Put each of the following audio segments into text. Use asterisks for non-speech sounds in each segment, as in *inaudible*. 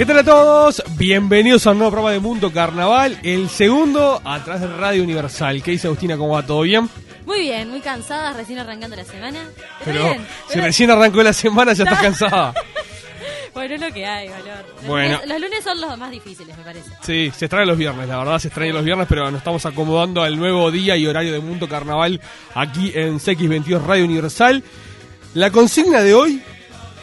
¿Qué tal a todos? Bienvenidos a un nuevo programa de Mundo Carnaval, el segundo a través de Radio Universal. ¿Qué dice Agustina? ¿Cómo va? ¿Todo bien? Muy bien, muy cansada, recién arrancando la semana. Pero bien, si pero- recién arrancó la semana ya estás cansada. *laughs* Bueno, es lo que hay, valor. Los, Bueno. lunes, los lunes son los más difíciles, me parece. Sí, se extrañan los viernes, la verdad se extrañan los viernes, pero nos estamos acomodando al nuevo día y horario de Mundo Carnaval aquí en CX22 Radio Universal. La consigna de hoy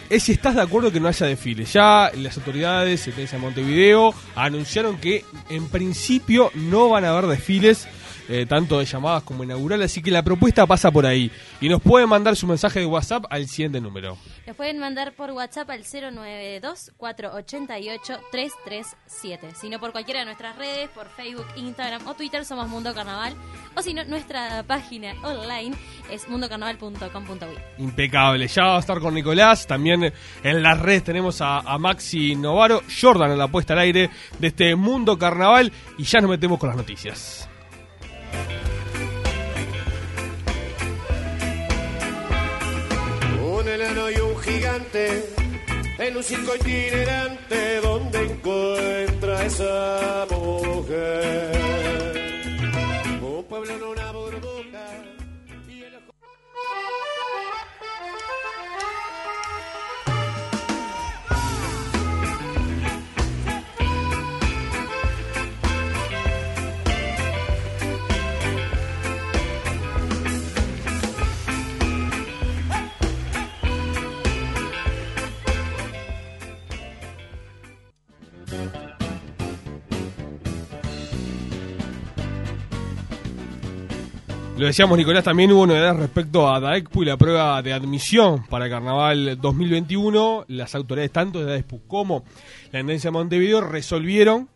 es si estás de acuerdo que no haya desfile. Ya las autoridades de Tensa Montevideo anunciaron que en principio no van a haber desfiles. Eh, tanto de llamadas como inaugural, así que la propuesta pasa por ahí. Y nos pueden mandar su mensaje de WhatsApp al siguiente número. Los pueden mandar por WhatsApp al 092-488-337. Si no, por cualquiera de nuestras redes, por Facebook, Instagram o Twitter, somos Mundo Carnaval. O si no, nuestra página online es mundocarnaval.com.uy. Impecable. Ya va a estar con Nicolás. También en las redes tenemos a, a Maxi Novaro, Jordan en la puesta al aire de este mundo carnaval. Y ya nos metemos con las noticias. Un enano y un gigante en un circo itinerante donde encuentra esa mujer. Un pueblo en una burbuja Lo decíamos, Nicolás, también hubo novedades respecto a DAECPU y la prueba de admisión para Carnaval 2021. Las autoridades, tanto de DAECPU como la Intendencia de Montevideo, resolvieron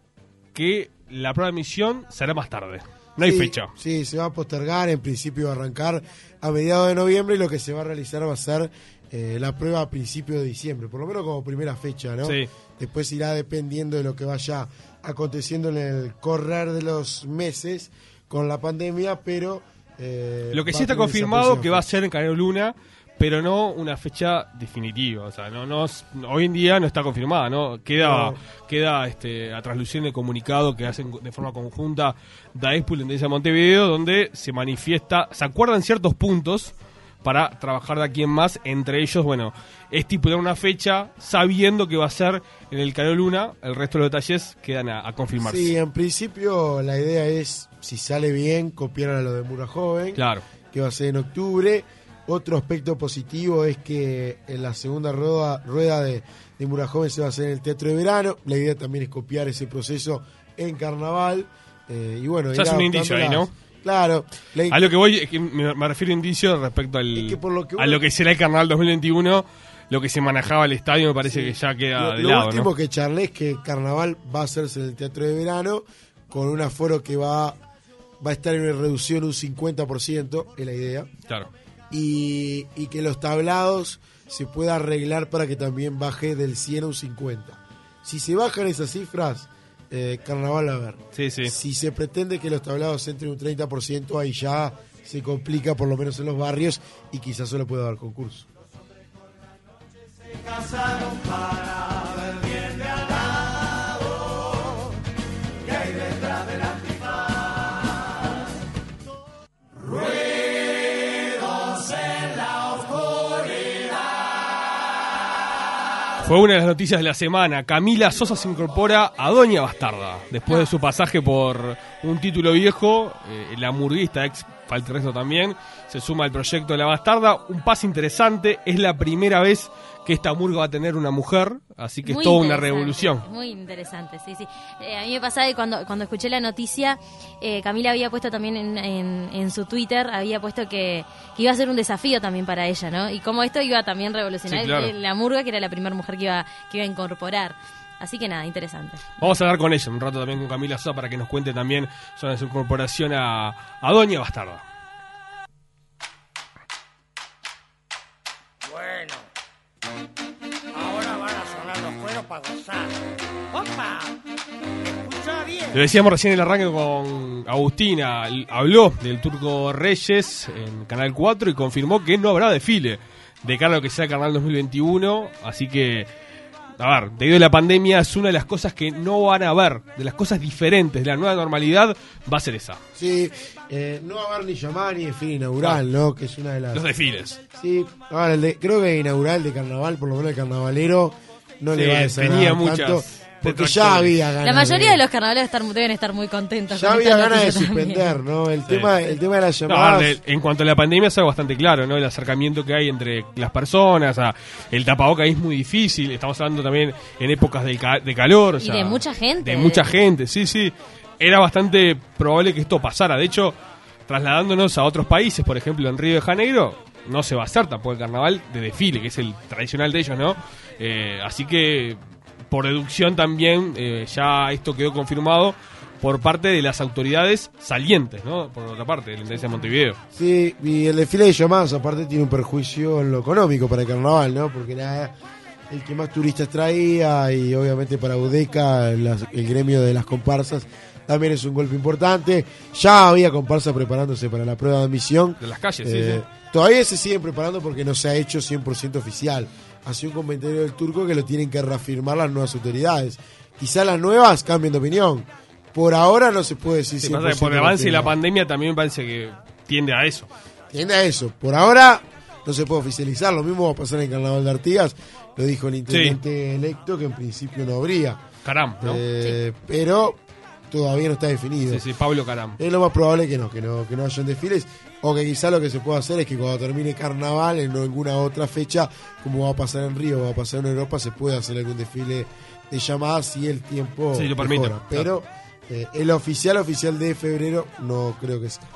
que la prueba de admisión será más tarde. No hay Sí, fecha. Sí, se va a postergar, en principio va a arrancar a mediados de noviembre y lo que se va a realizar va a ser eh, la prueba a principios de diciembre, por lo menos como primera fecha, ¿no? Sí. Después irá dependiendo de lo que vaya aconteciendo en el correr de los meses con la pandemia, pero... eh, Lo que sí está confirmado que va a ser en Canelo Luna, pero no una fecha definitiva. O sea, no, no, hoy en día no está confirmada, ¿no? Queda, No. queda este, a traslucir el comunicado que hacen de forma conjunta DAESPU y la Intendencia de Montevideo, donde se manifiesta, se acuerdan ciertos puntos para trabajar de aquí en más. Entre ellos, bueno, estipular una fecha sabiendo que va a ser en el Canelo Luna. El resto de los detalles quedan a, a confirmarse. Sí, en principio la idea es, si sale bien, copiar a lo de Mura Joven. Claro. que va a ser en octubre. Otro aspecto positivo es que en la segunda rueda, rueda de, de Mura Joven se va a hacer en el Teatro de Verano. La idea también es copiar ese proceso en Carnaval. Eh, y bueno, Ya es un indicio ahí, ¿no? Claro. la- A lo que voy, es que me, me refiero a indicios respecto al, Es que por lo que a lo que será el Carnaval 2021, lo que se manejaba el estadio me parece que ya queda lo, de lo lado, último ¿no? que charlé es que Carnaval va a hacerse en el Teatro de Verano con un aforo que va, va a estar en una reducción un 50%, es la idea. Claro. y, y que los tablados se pueda arreglar para que también baje del 100 a un 50. Si se bajan esas cifras, eh, carnaval a ver. Sí, sí. Si se pretende que los tablados entren un 30%, ahí ya se complica, por lo menos en los barrios, y quizás solo pueda haber concurso. Fue una de las noticias de la semana. Camila Sosa se incorpora a Doña Bastarda. Después de su pasaje por un título viejo, eh, la murguista, ex Falterresto también, se suma al proyecto de la Bastarda. Un paso interesante. Es la primera vez que esta murga va a tener una mujer, así que Muy es toda una revolución. Muy interesante, sí, sí. Eh, a mí me pasaba que cuando, cuando escuché la noticia, eh, Camila había puesto también en, en- en su Twitter, había puesto que, que iba a ser un desafío también para ella, ¿no? Y como esto iba a también revolucionar Sí, claro. la murga, que era la primera mujer que iba, que iba a incorporar. Así que nada, interesante. Vamos a hablar con ella un rato también con Camila Sosa para que nos cuente también sobre su incorporación a, a Doña Bastarda. Para gozar. ¡Opa! Escucha bien. Lo decíamos recién en el arranque con Agustina, habló del Turco Reyes en Canal 4 y confirmó que no habrá desfile de cara a lo que sea Carnaval 2021, así que, a ver, debido a la pandemia es una de las cosas que no van a haber, de las cosas diferentes, de la nueva normalidad, va a ser esa, Sí, eh, no va a haber ni llamada ni desfile inaugural, ¿no? Que es una de las... los desfiles. Sí, el de- creo que inaugural de carnaval, por lo menos el carnavalero, no Sí, le va a desagradar tenía tanto, muchas porque ya había ganas La mayoría de los carnavales estar- deben estar muy contentos. ya con había ganas de suspender, ¿no? El Sí. tema el tema de las llamadas en cuanto a la pandemia es algo bastante claro, ¿no? El acercamiento que hay entre las personas, a- el tapaboca es muy difícil, estamos hablando también en épocas de, ca- de calor. o Y de mucha gente. De mucha gente, sí, sí. Era bastante probable que esto pasara. De hecho, trasladándonos a otros países, por ejemplo en Río de Janeiro, no se va a hacer tampoco el carnaval de desfile, que es el tradicional de ellos, ¿no? Eh, así que, por deducción también, eh, ya esto quedó confirmado por parte de las autoridades salientes, ¿no? Por otra parte, la Intendencia de Montevideo. Sí, y el desfile de llamadas aparte tiene un perjuicio en lo económico para el carnaval, ¿no? Porque nada, el que más turistas traía y obviamente para Udeca las- el gremio de las comparsas también es un golpe importante. Ya había comparsas preparándose para la prueba de admisión. De las calles, sí, Eh, sí. Todavía se siguen preparando porque no se ha hecho 100% oficial. Ha sido un comentario del turco que lo tienen que reafirmar las nuevas autoridades. Quizá las nuevas cambien de opinión. Por ahora no se puede decir Sí, 100% pasa que por el avance de la pandemia también me parece que tiende a eso. Tiende a eso. Por ahora no se puede oficializar. Lo mismo va a pasar en el Carnaval de Artigas. Lo dijo el intendente electo que en principio no habría. Caram, ¿no? Eh, Pero todavía no está definido. sí, sí, Pablo Caram. Es lo más probable que no, que no, que no hayan desfiles. O que quizá lo que se pueda hacer es que cuando termine carnaval, en alguna otra fecha, como va a pasar en Río, va a pasar en Europa, se puede hacer algún desfile de llamadas si el tiempo Sí, lo permite, mejora. Pero eh, el oficial oficial de febrero no creo que sea.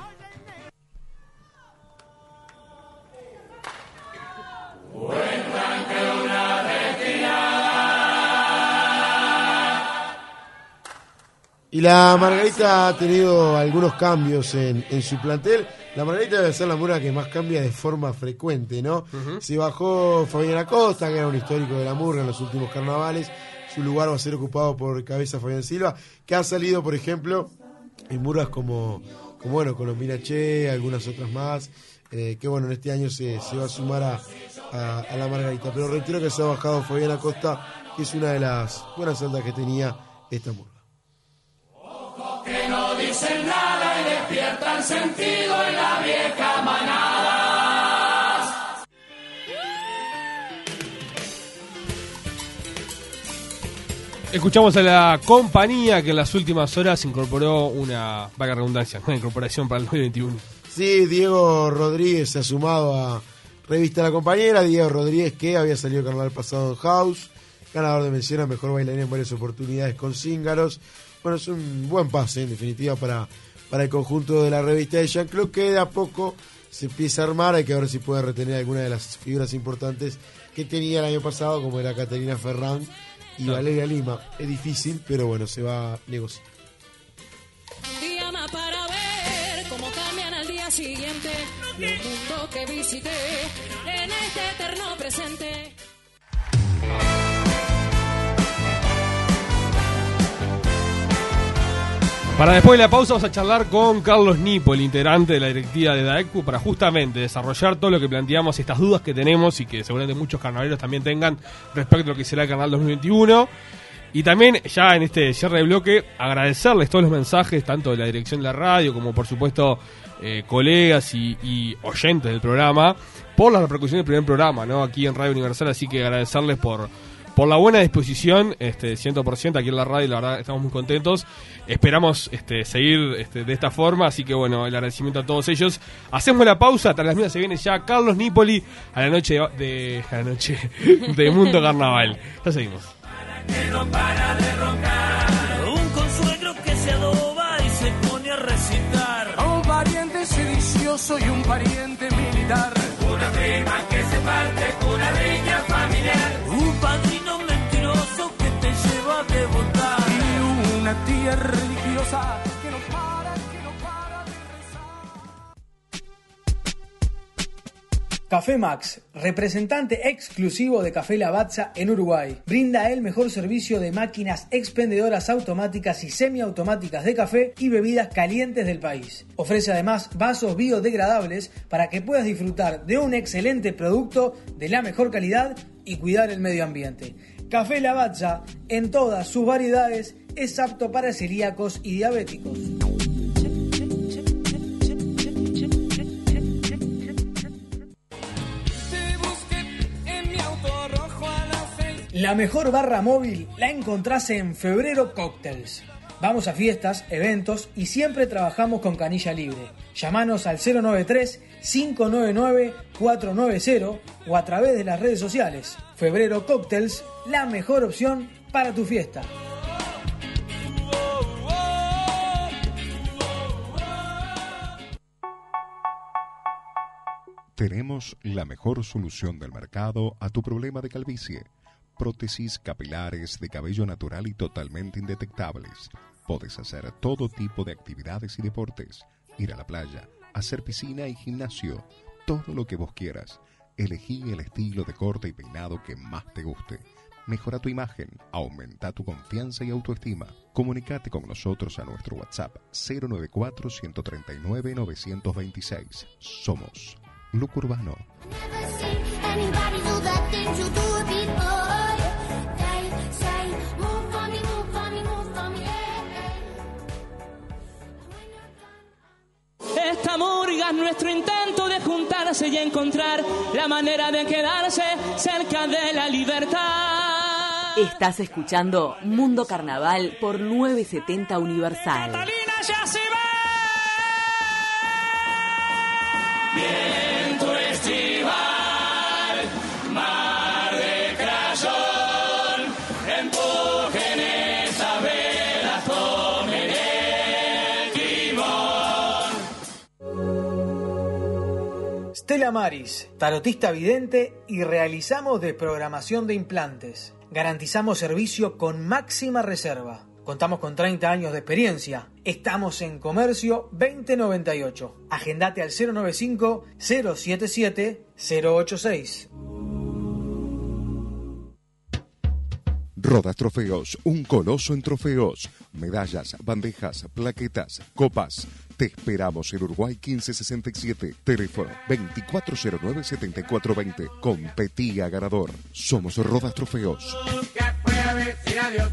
Y la Margarita ha tenido algunos cambios en, en su plantel. La Margarita debe ser la murga que más cambia de forma frecuente, ¿no? Se bajó Fabián Acosta, que era un histórico de la murga en los últimos carnavales. Su lugar va a ser ocupado por Cabeza Fabián Silva, que ha salido, por ejemplo, en murgas como, como bueno, Colombina Che, algunas otras más. eh, que bueno, en este año se, se va a sumar a, a- a la Margarita. Pero reitero que se ha bajado Fabián Acosta, que es una de las buenas altas que tenía esta murga. Escuchamos a la compañía que en las últimas horas incorporó una, vaga redundancia, una incorporación para el 2021. Sí, Diego Rodríguez se ha sumado a Revista La Compañera. Diego Rodríguez que había salido el carnaval pasado en House, ganador de mención a Mejor Bailarín en varias oportunidades con Cíngaros. Bueno, es un buen pase en definitiva para, para el conjunto de la revista de Jean-Claude que de a poco se empieza a armar. Hay que ver si puede retener alguna de las figuras importantes que tenía el año pasado, como era Caterina Ferrán y. Valeria Lima. Es difícil, pero bueno, se va a negociar. Llama para ver cómo cambian al día siguiente los mundos que visité en este eterno presente. Para después de la pausa vamos a charlar con Carlos Nipo, el integrante de la directiva de DAECU, para justamente desarrollar todo lo que planteamos, estas dudas que tenemos y que seguramente muchos carnavaleros también tengan respecto a lo que será el Carnaval 2021. Y también, ya en este cierre de bloque, agradecerles todos los mensajes, tanto de la dirección de la radio como, por supuesto, eh, colegas y, y oyentes del programa, por la repercusión del primer programa, ¿no? Aquí en Radio Universal, así que agradecerles por, por la buena disposición, este, 100% aquí en la radio, la verdad estamos muy contentos. Esperamos este, seguir este, de esta forma, así que bueno, el agradecimiento a todos ellos. Hacemos la pausa, tras las mías se viene ya Carlos Nipoli a la noche de, a la noche de Mundo Carnaval. Ya seguimos. Un consuegro que se adoba y se pone a recitar. Un pariente sedicioso y un pariente militar. Una prima que se parte, una riña familiar. Una tía religiosa que no para, que no para de rezar. Café Max, representante exclusivo de Café Lavazza en Uruguay, brinda el mejor servicio de máquinas expendedoras automáticas y semiautomáticas de café y bebidas calientes del país. Ofrece además vasos biodegradables para que puedas disfrutar de un excelente producto de la mejor calidad y cuidar el medio ambiente. Café Lavazza, en todas sus variedades, es apto para celíacos y diabéticos. La mejor barra móvil la encontrás en Febrero Cocktails. Vamos a fiestas, eventos y siempre trabajamos con canilla libre. Llámanos al 093-599-490 o a través de las redes sociales. Febrero Cocktails, la mejor opción para tu fiesta. Tenemos la mejor solución del mercado a tu problema de calvicie. Prótesis capilares de cabello natural y totalmente indetectables. Puedes hacer todo tipo de actividades y deportes. Ir a la playa, hacer piscina y gimnasio. Todo lo que vos quieras. Elegí el estilo de corte y peinado que más te guste. Mejora tu imagen, aumenta tu confianza y autoestima. Comunicate con nosotros a nuestro WhatsApp 094 139 926. Somos Look Urbano. Yeah, Esta murga es nuestro intento de juntarse y encontrar la manera de quedarse cerca de la libertad. Estás escuchando Mundo Carnaval por 970 Universal. Catalina ya se va. Maris, tarotista vidente y realizamos desprogramación de implantes. Garantizamos servicio con máxima reserva. Contamos con 30 años de experiencia. Estamos en Comercio 2098. Agendate al 095 077 086. Rodas Trofeos, un coloso en trofeos, medallas, bandejas, plaquetas, copas. Te esperamos en Uruguay 1567, teléfono 2409-7420. Competía ganador. Somos Rodas Trofeos. Que pueda decir adiós.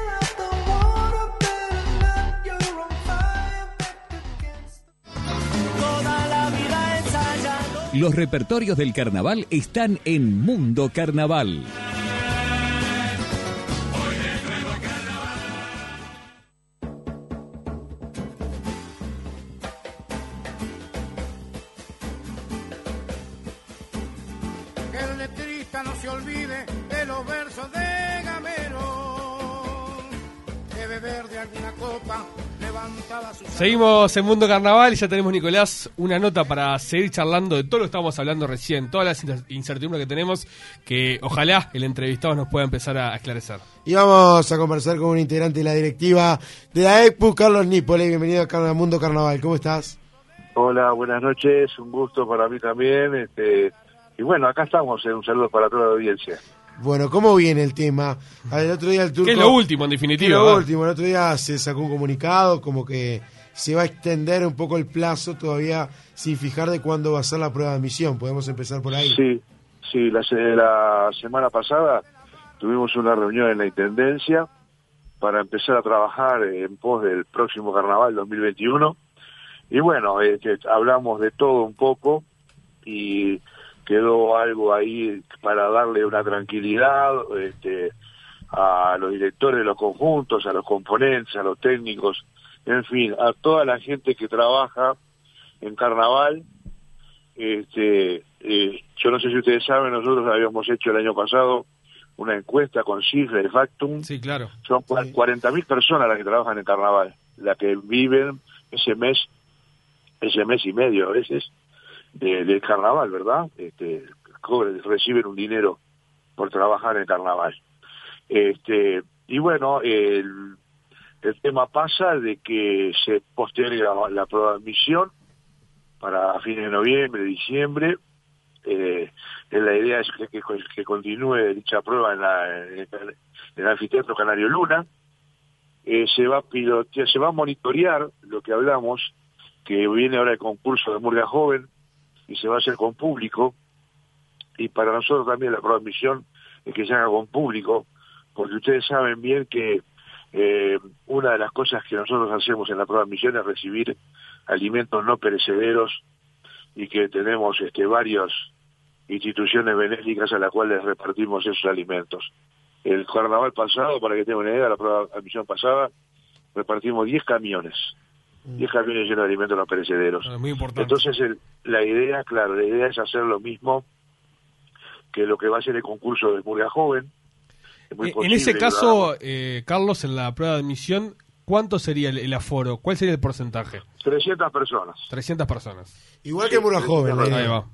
Los repertorios del carnaval están en Mundo Carnaval. Que el letrista no se olvide de los versos de Gamero. De beber de alguna copa Seguimos en Mundo Carnaval y ya tenemos, Nicolás, una nota para seguir charlando de todo lo que estábamos hablando recién, todas las incer- incertidumbres que tenemos, que ojalá el entrevistado nos pueda empezar a esclarecer. Y vamos a conversar con un integrante de la directiva de la EPU, Carlos Nípole. Bienvenido a Mundo Carnaval. ¿Cómo estás? Hola, buenas noches, un gusto para mí también. Este, y bueno, acá estamos, un saludo para toda la audiencia. Bueno, ¿cómo viene el tema? El otro día el turco... Que es lo último, en definitiva, Lo último, el otro día se sacó un comunicado como que se va a extender un poco el plazo todavía sin fijar de cuándo va a ser la prueba de admisión. Podemos empezar por ahí. Sí, sí, la, se- la semana pasada tuvimos una reunión en la Intendencia para empezar a trabajar en pos del próximo Carnaval 2021. Y bueno, este, hablamos de todo un poco y quedó algo ahí para darle una tranquilidad este, a los directores de los conjuntos, a los componentes, a los técnicos, en fin, a toda la gente que trabaja en Carnaval. Este, eh, yo no sé si ustedes saben, nosotros habíamos hecho el año pasado una encuesta con cifras de Factum. Sí, claro. Son cua- 40.000 personas las que trabajan en Carnaval, las que viven ese mes, ese mes y medio a veces de- del Carnaval, ¿verdad? Este, cobran- reciben un dinero por trabajar en Carnaval. Este, y bueno, el, el tema pasa de que se posterga la prueba de admisión para fines de noviembre, diciembre. Eh, la idea es que, que, continúe dicha prueba en, la, el, en el anfiteatro Canario Luna. Eh, se va a pilotear, se va a monitorear lo que hablamos, que viene ahora el concurso de Murga Joven y se va a hacer con público. Y para nosotros también la admisión es que se haga con público, porque ustedes saben bien que eh, una de las cosas que nosotros hacemos en la prueba de admisión es recibir alimentos no perecederos y que tenemos este varias instituciones benéficas a las cuales repartimos esos alimentos. El carnaval pasado, para que tengan una idea, la prueba de admisión pasada, repartimos 10 camiones, 10 camiones llenos de alimentos no perecederos. Ah, Muy importante. Entonces, el- la idea, claro, la idea es hacer lo mismo que lo que va a ser el concurso de Murga Joven. Es muy Eh, en ese caso, eh, Carlos, en la prueba de admisión, ¿cuánto sería el, el aforo? ¿Cuál sería el porcentaje? 300 personas. 300 personas. Igual que Murga Joven. Ahí Ahí va.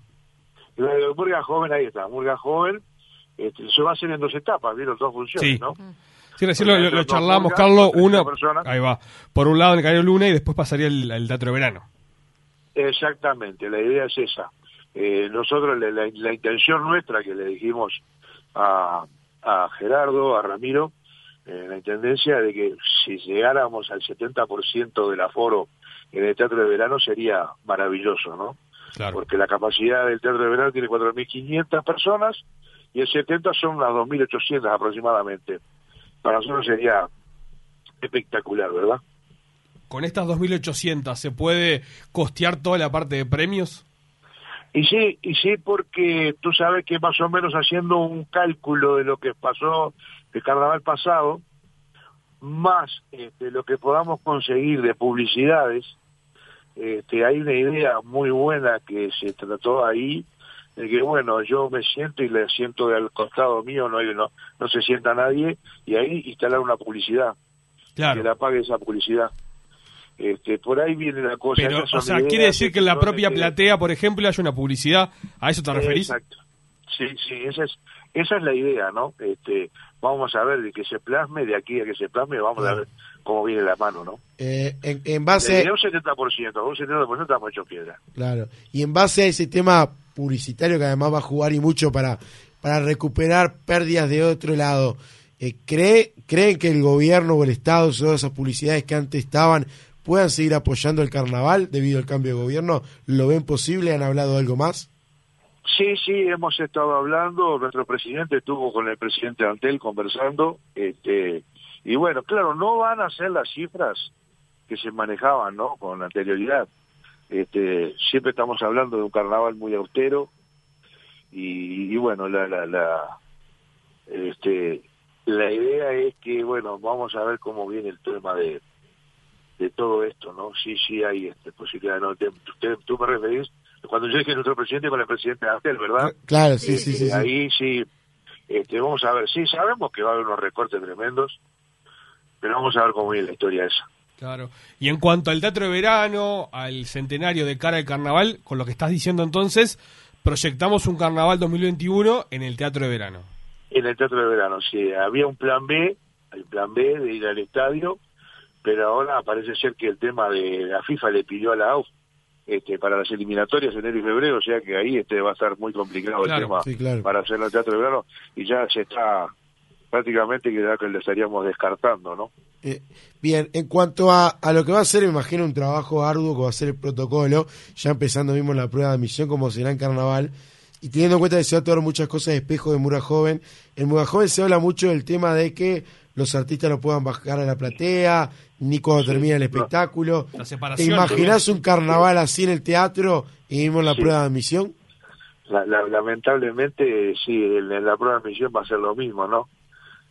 Y Murga Joven, ahí está, Murga Joven, este, se va a hacer en dos etapas, ¿vieron? Dos funciones, Sí. ¿no? Sí, recién lo, lo- charlamos, pulgas, Carlos. 300 Uno, personas. ahí va. Por un lado en el Canario Luna y después pasaría el, Teatro de Verano. Exactamente, la idea es esa. Eh, nosotros, la, la- la intención nuestra que le dijimos a, a Gerardo, a Ramiro, en la Intendencia, de que si llegáramos al 70% del aforo en el Teatro de Verano sería maravilloso, ¿no? Claro. Porque la capacidad del Teatro de Verano tiene 4.500 personas y el 70 son unas 2.800 aproximadamente. Para nosotros sería espectacular, ¿verdad? Con estas 2.800, ¿se puede costear toda la parte de premios? Y sí, y sí, porque tú sabes que más o menos haciendo un cálculo de lo que pasó el carnaval pasado, más este, lo que podamos conseguir de publicidades, este, hay una idea muy buena que se trató ahí, de que bueno, yo me siento y le siento del costado mío, no, hay, no, no se sienta nadie, y ahí instalar una publicidad, Claro. que la pague esa publicidad. Este, por ahí viene la cosa. Pero, o sea, ideas quiere decir que en la propia platea, por ejemplo, haya una publicidad. ¿A eso te referís? Exacto. Sí, sí, esa es, esa es la idea, ¿no? Este, vamos a ver de que se plasme, de aquí a que se plasme, vamos a ver cómo viene la mano, ¿no? Eh, en, en De base, un 70%, un 70% estamos hecho piedra. claro, y en base a ese tema publicitario que además va a jugar y mucho para, para recuperar pérdidas de otro lado, eh, ¿cree, ¿creen que el gobierno o el Estado, todas esas publicidades que antes estaban, puedan seguir apoyando el carnaval debido al cambio de gobierno? ¿Lo ven posible? ¿Han hablado algo más? Sí, sí, hemos estado hablando, nuestro presidente estuvo con el presidente Antel conversando, este, y bueno, claro, no van a ser las cifras que se manejaban, ¿no? Con anterioridad. Este, siempre estamos hablando de un carnaval muy austero, y, y bueno, la, la, la, este, la idea es que, bueno, vamos a ver cómo viene el tema de, de todo esto, ¿no? Sí, sí hay este, posibilidad, ¿no? Te- usted, tú me referís, cuando yo dije nuestro presidente con el presidente Antel, ¿verdad? Claro, sí, sí, sí. sí. Ahí sí, Este, vamos a ver, sí, sabemos que va a haber unos recortes tremendos, pero vamos a ver cómo viene la historia esa. Claro. Y en cuanto al teatro de verano, al centenario de cara al carnaval, con lo que estás diciendo entonces, proyectamos un carnaval 2021 en el teatro de verano. En el teatro de verano, sí, había un plan B, el plan B de ir al estadio, pero ahora parece ser que el tema de la FIFA le pidió a la AUF este, para las eliminatorias enero y febrero, o sea que ahí este va a estar muy complicado Claro, el tema sí, claro. para hacerlo en el teatro de verano y ya se está prácticamente que ya que lo estaríamos descartando, ¿no? Eh, bien, en cuanto a, a lo que va a ser, me imagino un trabajo arduo que va a ser el protocolo, ya empezando mismo la prueba de admisión como será en carnaval, y teniendo en cuenta que se va a tomar muchas cosas de espejo de Mura Joven, en Mura Joven se habla mucho del tema de que los artistas no puedan bajar a la platea, ni cuando termina el espectáculo. La ¿Te separación. imaginas un carnaval así en el teatro y mismo en la Sí. prueba de admisión? La- la- lamentablemente, sí, en, la prueba de misión va a ser lo mismo, ¿no?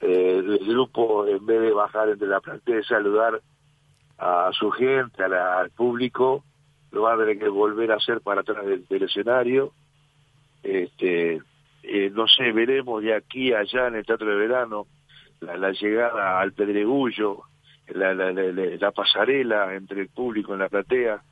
Eh, el grupo, en vez de bajar entre la platea y saludar a su gente, a la- al público, lo va a tener que volver a hacer para atrás del, escenario. Este, eh, no sé, veremos de aquí a allá en el Teatro de Verano la, la llegada al Pedregullo, la- la- la pasarela entre el público en la platea.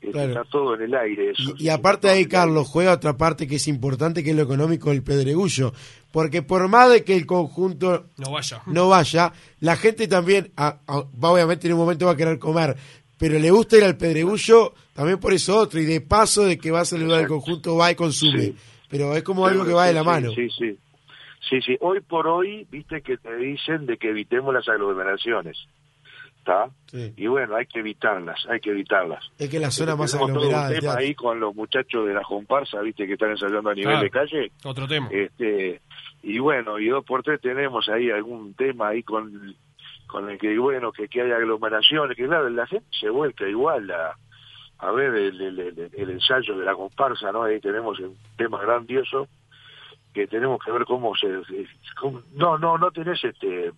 Claro. Está todo en el aire eso. Y aparte de ahí, Carlos, juega otra parte que es importante, que es lo económico del pedregullo. Porque por más de que el conjunto No vaya. no vaya, la gente también, a- obviamente en un momento va a querer comer, pero le gusta ir al pedregullo también por eso otro. Y de paso de que va a saludar al conjunto, va y consume. Pero es como algo que va de la Sí, mano. Sí, sí. Sí, sí. Hoy por hoy, viste que te dicen de que evitemos las aglomeraciones. ¿Está? Sí. Y bueno, hay que evitarlas, hay que evitarlas. Es que la zona más Tenemos todo aglomerada un tema ahí con los muchachos de la comparsa, viste, que están ensayando a nivel Claro. de calle. Otro tema. Este, y bueno, y dos por tres tenemos ahí algún tema ahí con, con el que, bueno, que, que hay aglomeraciones, que claro, la gente se vuelca igual a, a ver el, el, el- el ensayo de la comparsa, ¿no? Ahí tenemos un tema grandioso que tenemos que ver cómo se... se- cómo- no, no, no tenés este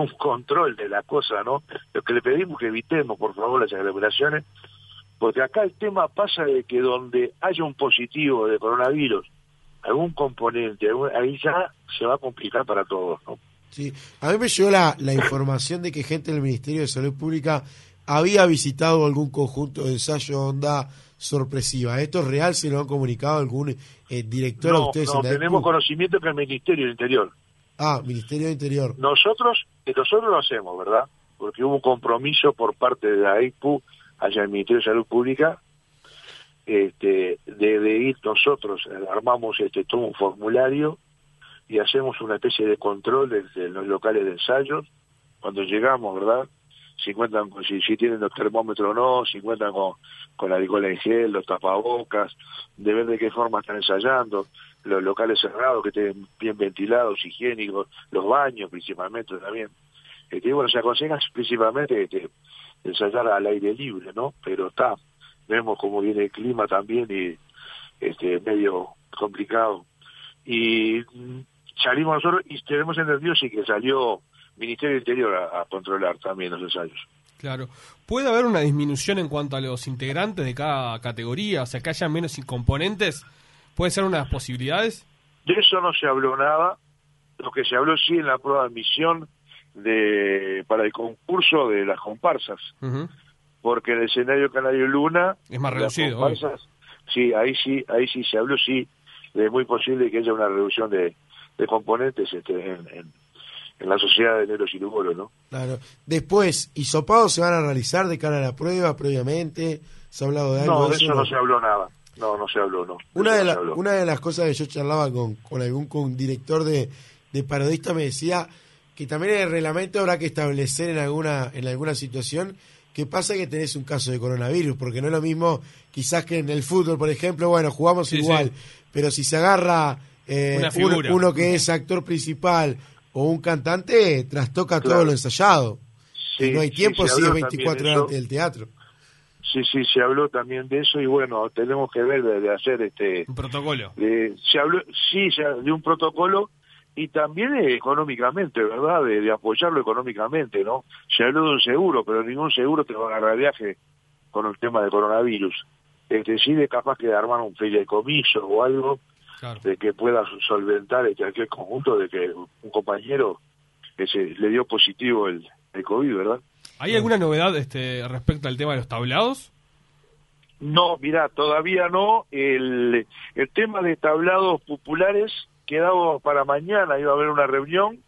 un control de la cosa, ¿no? Lo que le pedimos que evitemos, por favor, las aglomeraciones, porque acá el tema pasa de que donde haya un positivo de coronavirus, algún componente, algún- ahí ya se va a complicar para todos, ¿no? Sí. A mí me llegó la, la información de que gente del Ministerio de Salud Pública había visitado algún conjunto de ensayo onda sorpresiva. ¿Esto es real? ¿Se lo han comunicado algún eh, director a No, ustedes no, en la tenemos conocimiento que el Ministerio del Interior. Ah, Ministerio de Interior. Nosotros, que nosotros lo hacemos, ¿verdad? Porque hubo un compromiso por parte de la EIPU, allá el Ministerio de Salud Pública, este, de, ir nosotros, eh, armamos este todo un formulario y hacemos una especie de control desde los locales de ensayos. Cuando llegamos, ¿verdad? Si cuentan, si, tienen los termómetros o no, si cuentan con, con alcohol en gel, los tapabocas, de ver de qué forma están ensayando, los locales cerrados que estén bien ventilados, higiénicos, los baños principalmente también. Este, bueno, se aconseja principalmente este, ensayar al aire libre, ¿no? Pero está, vemos cómo viene el clima también y este medio complicado. Y mm, salimos nosotros y tenemos entendido sí que salió Ministerio del Interior a, a controlar también los ensayos. Claro. ¿Puede haber una disminución en cuanto a los integrantes de cada categoría? O sea, que haya menos componentes. ¿Puede ser una de las posibilidades? De eso no se habló nada. Lo que se habló sí en la prueba de admisión de, para el concurso de las comparsas. Ujú. Porque en el escenario Canario Luna. Es más las reducido, comparsas, sí, ahí sí, ahí sí se habló, sí, de muy posible que haya una reducción de, de componentes este, en, en, en la sociedad de Neros y ¿no? Claro. Después, ¿hisopados se van a realizar de cara a la prueba previamente? ¿Se ha hablado de algo No, de eso? eso no se habló nada. No, no se habló, no. Una de, no la- se habló. una de las cosas que yo charlaba con, con algún con director de, de parodista me decía que también en el reglamento habrá que establecer en alguna, en alguna situación que pasa que tenés un caso de coronavirus, porque no es lo mismo quizás que en el fútbol, por ejemplo, bueno, jugamos Sí, igual, pero si se agarra eh, uno, que es actor principal o un cantante, trastoca todo lo ensayado. Sí, no hay tiempo si es habló 24 también horas del teatro. Sí, sí, se habló también de eso y bueno, tenemos que ver de, de hacer este... Un protocolo. de- se habló, sí, de un protocolo y también económicamente, ¿verdad? De, de apoyarlo económicamente, ¿no? Se habló de un seguro, pero ningún seguro te va a agarrar viaje con el tema del coronavirus. Este, sí, de capaz que armar un fideicomiso o algo Claro. de que pueda solventar este, aquel conjunto de que un compañero que se le dio positivo el, el COVID, ¿verdad? ¿Hay alguna novedad este, respecto al tema de los tablados? No, mira, todavía no. El, el tema de tablados populares quedaba para mañana, iba a haber una reunión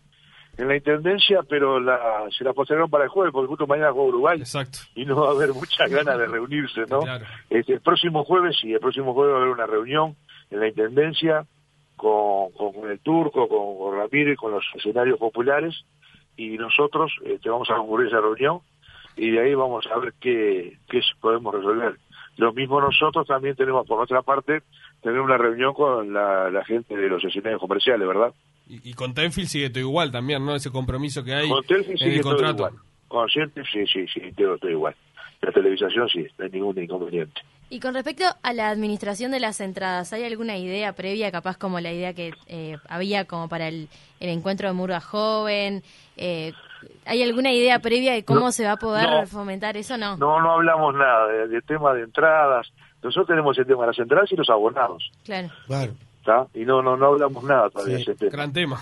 en la Intendencia, pero la, se la postergaron para el jueves, porque justo mañana juega Uruguay. Exacto. Y no va a haber muchas ganas de reunirse, ¿no? Claro. Este, el próximo jueves, sí, el próximo jueves va a haber una reunión en la Intendencia con, con, con el Turco, con, con Ramírez, con los escenarios populares, y nosotros este, vamos a concurrir a esa reunión, y de ahí vamos a ver qué, qué podemos resolver. Lo mismo nosotros también tenemos, por otra parte, tener una reunión con la, la gente de los escenarios comerciales, ¿verdad? Y, y con Tenfield sigue todo igual también, ¿no? Ese compromiso que hay Con Telfit en sigue el todo contrato. igual. Con Sheffield sí, sí, sí, todo, todo igual. La televisación sí, no hay ningún inconveniente. Y con respecto a la administración de las entradas, ¿hay alguna idea previa, capaz como la idea que eh, había como para el, el encuentro de Murga Joven? Eh, ¿Hay alguna idea previa de cómo No, se va a poder no. fomentar eso? No. No, no hablamos nada de, de tema de entradas. Nosotros tenemos el tema de las entradas y los abonados, Claro. Claro. ¿está? Y no, no, no hablamos nada todavía de Sí. ese tema. Gran tema.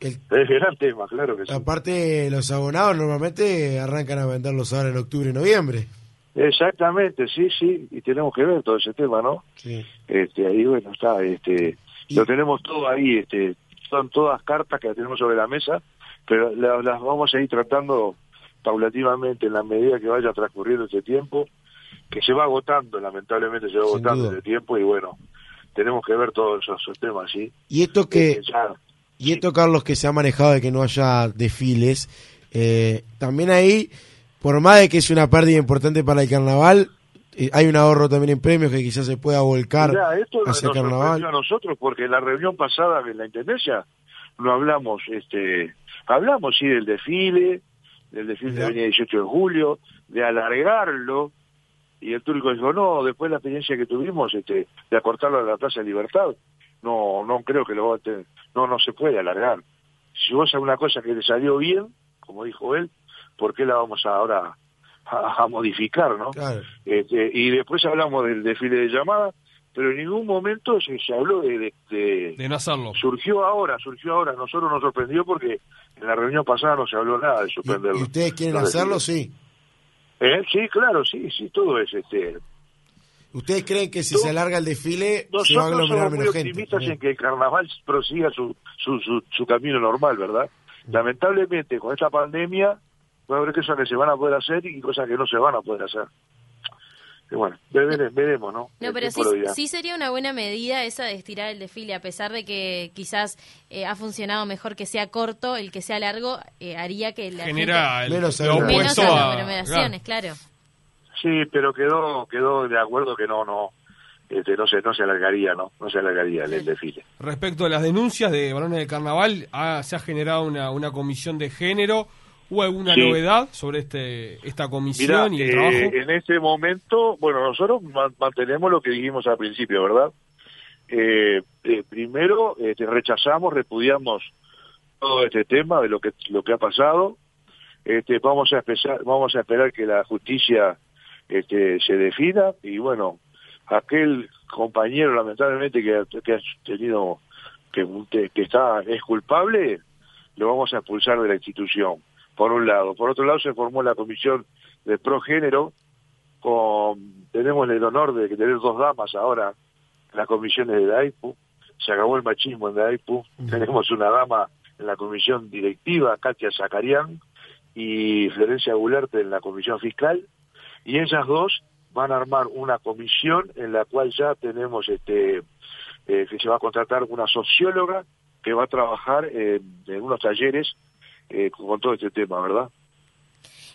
Es gran tema, claro que sí. Aparte, los abonados normalmente arrancan a venderlos ahora en octubre y noviembre. Exactamente, sí, sí, y tenemos que ver todo ese tema, ¿no? Sí. Este, ahí bueno está, este, lo tenemos todo ahí, este, son todas cartas que tenemos sobre la mesa, pero la- las vamos a ir tratando paulativamente en la medida que vaya transcurriendo este tiempo, que se va agotando, lamentablemente se va Sin agotando duda. el tiempo y bueno, tenemos que ver todos esos, esos temas, ¿sí? Y esto que, Eh, ya- y esto, Carlos, que se ha manejado de que no haya desfiles, eh, también ahí, por más de que es una pérdida importante para el carnaval, eh, hay un ahorro también en premios que quizás se pueda volcar Mirá, esto nos hacia carnaval. sorprendió a nosotros porque la reunión pasada de la Intendencia no hablamos, este, hablamos sí del desfile, del desfile que Ya. venía el 18 de julio, de alargarlo, y el turco dijo, no, después de la experiencia que tuvimos, este, de acortarlo a la Plaza de Libertad, no, no creo que lo va a tener, no, no se puede alargar. Si vos haces una cosa que le salió bien, como dijo él, ¿por qué la vamos a ahora a, a modificar, no? Claro. Este, y después hablamos del desfile de llamada, pero en ningún momento se, se habló de, de- de- De no hacerlo. Surgió ahora, surgió ahora. Nosotros nos sorprendió porque en la reunión pasada no se habló nada de suspenderlo. ¿Y ustedes quieren hacerlo? Sí. ¿Eh? Sí, claro, sí, sí, todo es este. ¿Ustedes creen que si se alarga el desfile se va a Nosotros aglomerar somos muy menos gente? optimistas en que el carnaval prosiga su, su, su, su camino normal, ¿verdad? Lamentablemente, con esta pandemia, va a haber cosas que se van a poder hacer y cosas que no se van a poder hacer. Y bueno, vere- veremos, ¿no? No, pero sí, sí sería una buena medida esa de estirar el desfile, a pesar de que quizás eh, ha funcionado mejor que sea corto, el que sea largo eh, haría que la Genera gente... el- Menos menos opuesto a- aglomeraciones, claro. Sí, pero quedó quedó de acuerdo que no no este, no se no se alargaría, ¿no? No se alargaría el, el desfile. Respecto a las denuncias de varones de carnaval, ha- se ha generado una, una comisión de género. ¿Hubo alguna Sí. novedad sobre este esta comisión Mirá, y el eh, trabajo? en este momento, bueno, nosotros ma- mantenemos lo que dijimos al principio, ¿verdad? Eh, eh, primero, este, rechazamos, repudiamos todo este tema de lo que lo que ha pasado. Este, vamos a empezar, vamos a esperar que la justicia este, se defina. Y bueno, aquel compañero lamentablemente que, ha- que ha tenido que, que está es culpable, lo vamos a expulsar de la institución, por un lado. Por otro lado, se formó la comisión de progénero, con, tenemos el honor de tener dos damas ahora en las comisiones de DAIPU, se acabó el machismo en DAIPU, tenemos una dama en la comisión directiva, Katia Zacarián, y Florencia Gularte en la comisión fiscal, y ellas dos van a armar una comisión en la cual ya tenemos este eh, que se va a contratar una socióloga que va a trabajar eh, en unos talleres eh, con todo este tema, ¿verdad?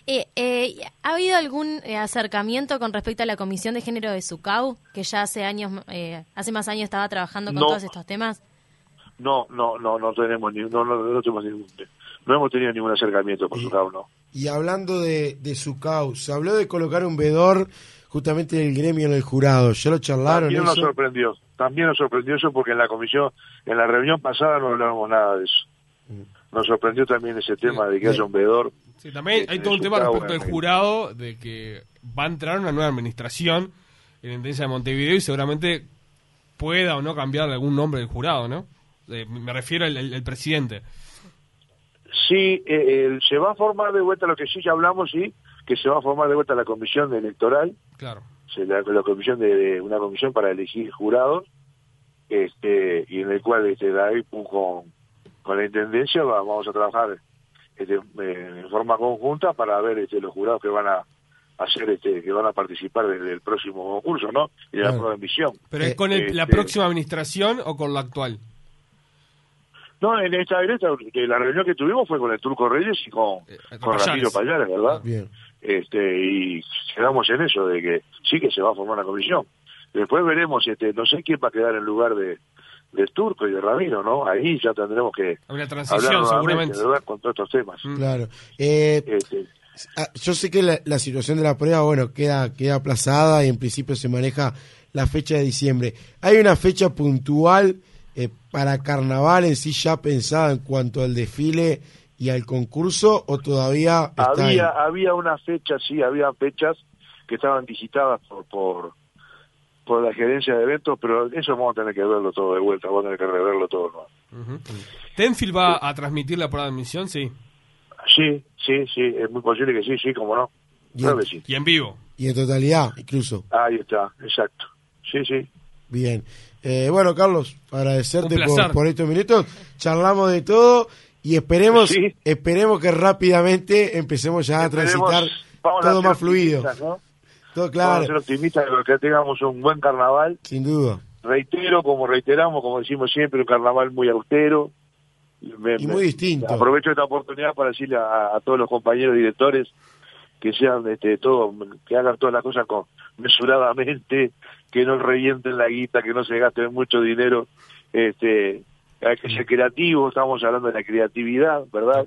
Eh, eh, ¿Ha habido algún eh, acercamiento con respecto a la Comisión de Género de SUCAU, que ya hace años, eh, hace más años estaba trabajando con No. todos estos temas? No, no, no, no tenemos ni, no, no, no tenemos ningún, no hemos tenido ningún acercamiento con su cabo, no. Y hablando de, de su causa, habló de colocar un vedor justamente del gremio en el jurado. ¿Ya lo charlaron También nos eso? sorprendió, también nos sorprendió eso porque en la comisión, en la reunión pasada no hablábamos nada de eso. Nos sorprendió también ese tema de que haya un veedor. Sí, también hay todo un su tema respecto en al el- jurado de que va a entrar una nueva administración en la Intendencia de Montevideo y seguramente pueda o no cambiar algún nombre del jurado, ¿no? Eh, me refiero al, al- al presidente. Sí, eh, el- se va a formar de vuelta, lo que sí ya hablamos, sí, que se va a formar de vuelta la comisión electoral, Claro. se la, la comisión de, de- una comisión para elegir jurados, este, y en el cual este, la con, con la intendencia va- vamos a trabajar este, eh, en forma conjunta para ver este, los jurados que van a hacer, este, que van a participar del, del próximo concurso, ¿no? Y de la Claro. de emisión. ¿Pero es con el- la Este, próxima administración o con la actual? No, en esta, en esta, la reunión que tuvimos fue con el Turco Reyes y con, con Payares. Ramiro Payares, ¿verdad? Bien. Este, y quedamos en eso, de que sí que se va a formar una comisión. Después veremos, este, no sé quién va a quedar en lugar de del Turco y de Ramiro, ¿no? Ahí ya tendremos que Una transición, hablar seguramente. ¿verdad? Con todos estos temas. Claro. Eh, Este, ah, yo sé que la, la situación de la prueba, bueno, queda, queda aplazada y en principio se maneja la fecha de diciembre. ¿Hay una fecha puntual eh, para carnaval en sí ya pensada en cuanto al desfile y al concurso o todavía está ahí? había, había una fecha, sí, había fechas que estaban visitadas por, por, por la gerencia de eventos, pero eso vamos a tener que verlo todo de vuelta, vamos a tener que reverlo todo. ¿no? Ujú. ¿Tenfield va a transmitir la prueba de admisión? Sí. Sí, sí, sí, es muy posible que sí, sí, como no. Claro que sí. Y en vivo. Y en totalidad, incluso. Ahí está, exacto. Sí, sí. Bien. Eh, bueno, Carlos, agradecerte por, por estos minutos. Charlamos de todo y esperemos esperemos que rápidamente empecemos ya a transitar vamos todo más fluido. Todo Vamos a claro, ser optimistas de que tengamos un buen carnaval. sin duda. Reitero, como reiteramos, como decimos siempre, un carnaval muy austero. Me- Y me- muy distinto. Aprovecho esta oportunidad para decirle a, a todos los compañeros directores que sean este todo que hagan todas las cosas con mesuradamente que no revienten la guita que no se gasten mucho dinero este hay que ser creativo estamos hablando de la creatividad verdad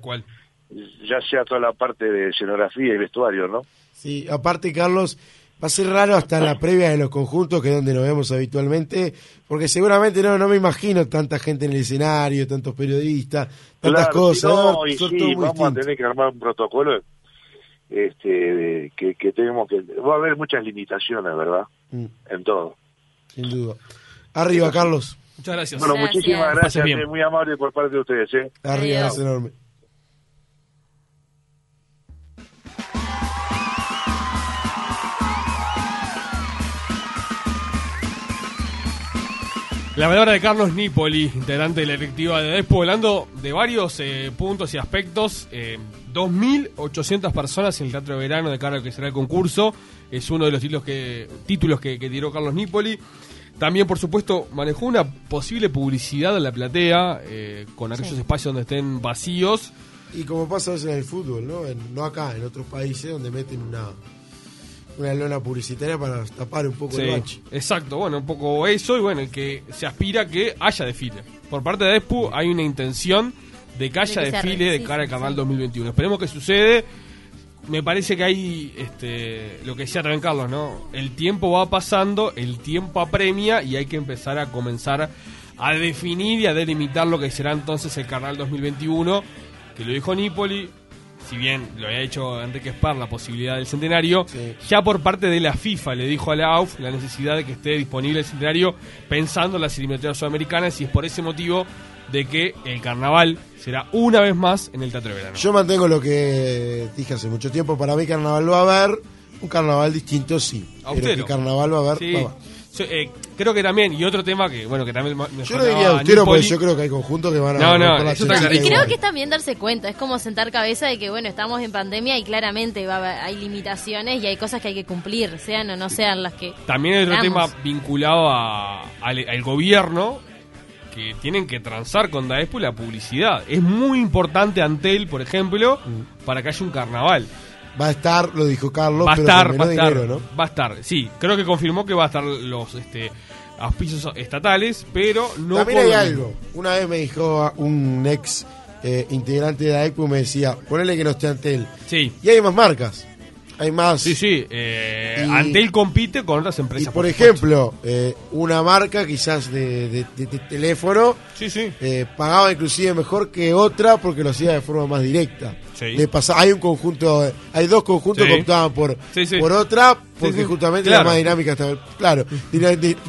ya sea toda la parte de escenografía y vestuario no Sí, aparte, Carlos, va a ser raro hasta en la previa de los conjuntos, que es donde nos vemos habitualmente, porque seguramente no, no me imagino tanta gente en el escenario, tantos periodistas, tantas Claro, cosas. no, y sí, vamos distinto. a tener que armar un protocolo este que, que tenemos que va a haber muchas limitaciones verdad Mm. en todo Sin duda. Arriba, Carlos. Muchas gracias. bueno muchísimas gracias eh, muy amable por parte de ustedes eh Arriba, es enorme. La palabra de Carlos Nipoli, integrante de la directiva de Despo, hablando de varios eh, puntos y aspectos. Eh, 2.800 personas en el Teatro de Verano de cara a lo que será el concurso. Es uno de los títulos que, títulos que, que tiró Carlos Nipoli. También, por supuesto, manejó una posible publicidad en la platea, eh, con aquellos Sí. espacios donde estén vacíos. Y como pasa a veces en el fútbol, ¿no? En- no acá, en otros países donde meten una, una lona publicitaria para tapar un poco Sí, el bache. exacto, bueno, un poco eso y bueno, el que se aspira a que haya desfile. Por parte de Despu hay una intención de que haya De que se desfile de cara al Carnaval sí. 2021. Esperemos que sucede. Me parece que hay, este, lo que decía también Carlos, ¿no? El tiempo va pasando, el tiempo apremia y hay que empezar a comenzar a definir y a delimitar lo que será entonces el Carnaval 2021, que lo dijo Nipoli, si bien lo había hecho Enrique Spar la posibilidad del centenario, ya por parte de la FIFA le dijo a la AUF la necesidad de que esté disponible el centenario pensando en las eliminatorias sudamericanas y es por ese motivo de que el carnaval será una vez más en el Teatro de Verano. Yo mantengo lo que dije hace mucho tiempo. Para mí, carnaval va a haber. Un carnaval distinto, sí. Pero que carnaval va a haber. Sí. va a haber. Yo, eh, creo que también, y otro tema que, bueno, que también me Yo no diría austero porque yo creo que hay conjuntos que van a. No, no, eso está Y creo que es también darse cuenta, es como sentar cabeza de que, bueno, estamos en pandemia y claramente va a haber- hay limitaciones y hay cosas que hay que cumplir, sean o no sean las que... También hay otro queramos. tema vinculado a- al, al gobierno que tienen que transar con Daespo la publicidad. Es muy importante Antel, por ejemplo, para que haya un carnaval. Va a estar, lo dijo Carlos, Va a pero estar, con va a estar, dinero, ¿no? va a estar. Sí, creo que confirmó que va a estar los este auspicios estatales, pero no También hay algo. Una vez me dijo un ex eh, integrante de AECU, me decía, ponele que no esté Antel. Sí. Y hay más marcas. Hay más. Sí, sí. eh, Y Antel compite con otras Y empresas. por supuesto. ejemplo, eh, una marca quizás de, de- de- de teléfono eh, pagaba inclusive mejor que otra porque lo hacía de forma más directa. Sí. Pasa, hay un conjunto, hay dos conjuntos Sí. que optaban por, Sí, sí. por otra porque Sí, sí. justamente Claro. era más dinámica. hasta- claro,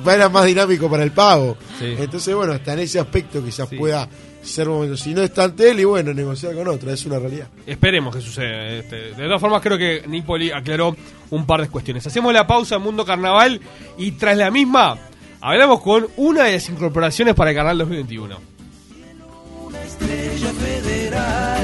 era más dinámico para el pago. Sí. Entonces, bueno, hasta en ese aspecto quizás pueda ser momento. Si no está Antel, y bueno, negociar con otra, es una realidad. Esperemos que suceda. este. de todas formas, creo que Nipoli aclaró un par de cuestiones. Hacemos la pausa en Mundo Carnaval y tras la misma hablamos con una de las incorporaciones para el Carnaval 2021. estrella federal.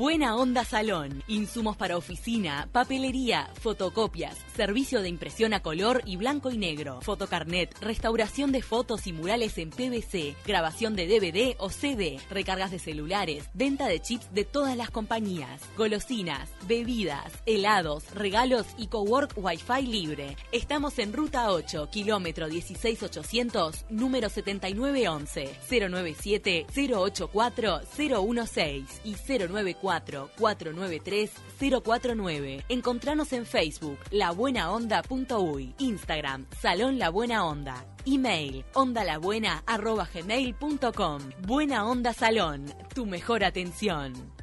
Buena Onda Salón. Insumos para oficina, papelería, fotocopias, servicio de impresión a color y blanco y negro, fotocarnet, restauración de fotos y murales en PVC, grabación de DVD o CD, recargas de celulares, venta de chips de todas las compañías, golosinas, bebidas, helados, regalos y cowork Wi-Fi libre. Estamos en Ruta 8, kilómetro 16800, número 7911, 097 084 016 y 094 493 049. Encontranos en Facebook labuenaonda.uy, Instagram Salón La Buena Onda, email ondalabuena@gmail.com. Buena Onda Salón, tu mejor atención.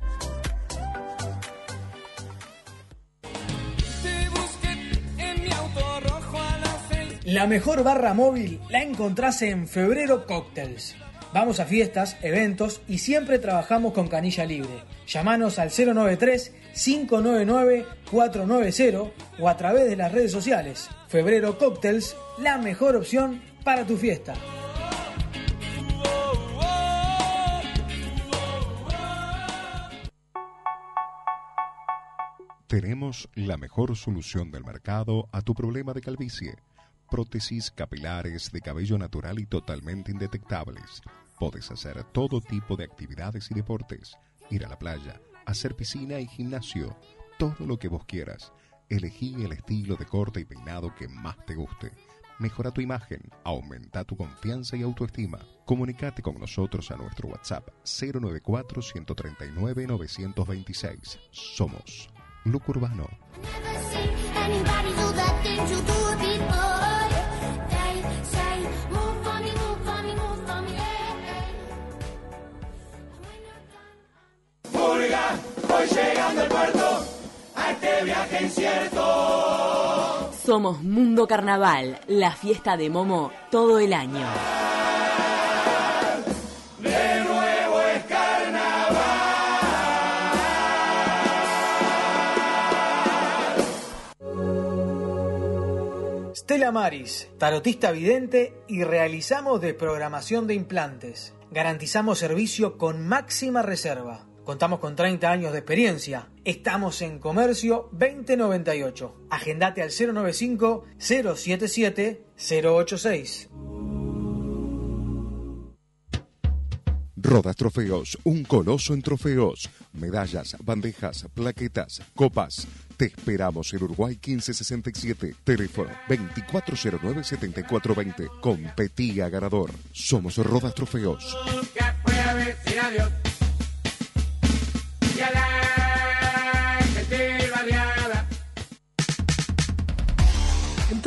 La mejor barra móvil la encontrás en Febrero Cocktails. Vamos a fiestas, eventos y siempre trabajamos con canilla libre. Llámanos al 093-599-490 o a través de las redes sociales. Febrero Cocktails, la mejor opción para tu fiesta. Tenemos la mejor solución del mercado a tu problema de calvicie. Prótesis capilares de cabello natural y totalmente indetectables. Puedes hacer todo tipo de actividades y deportes. Ir a la playa, hacer piscina y gimnasio. Todo lo que vos quieras. Elegí el estilo de corte y peinado que más te guste. Mejora tu imagen, aumenta tu confianza y autoestima. Comunicate con nosotros a nuestro WhatsApp 094 139 926. Somos Look Urbano. Voy llegando al puerto a este viaje incierto. Somos Mundo Carnaval, la fiesta de Momo todo el año. De nuevo es Stella Maris, tarotista vidente y realizamos desprogramación de implantes. Garantizamos servicio con máxima reserva. Contamos con 30 años de experiencia. Estamos en Comercio 2098. Agendate al 095 077 086. Rodas Trofeos, un coloso en trofeos, medallas, bandejas, plaquetas, copas. Te esperamos en Uruguay 1567, teléfono 2409-7420. Competía ganador. Somos Rodas Trofeos. Que pueda decir adiós.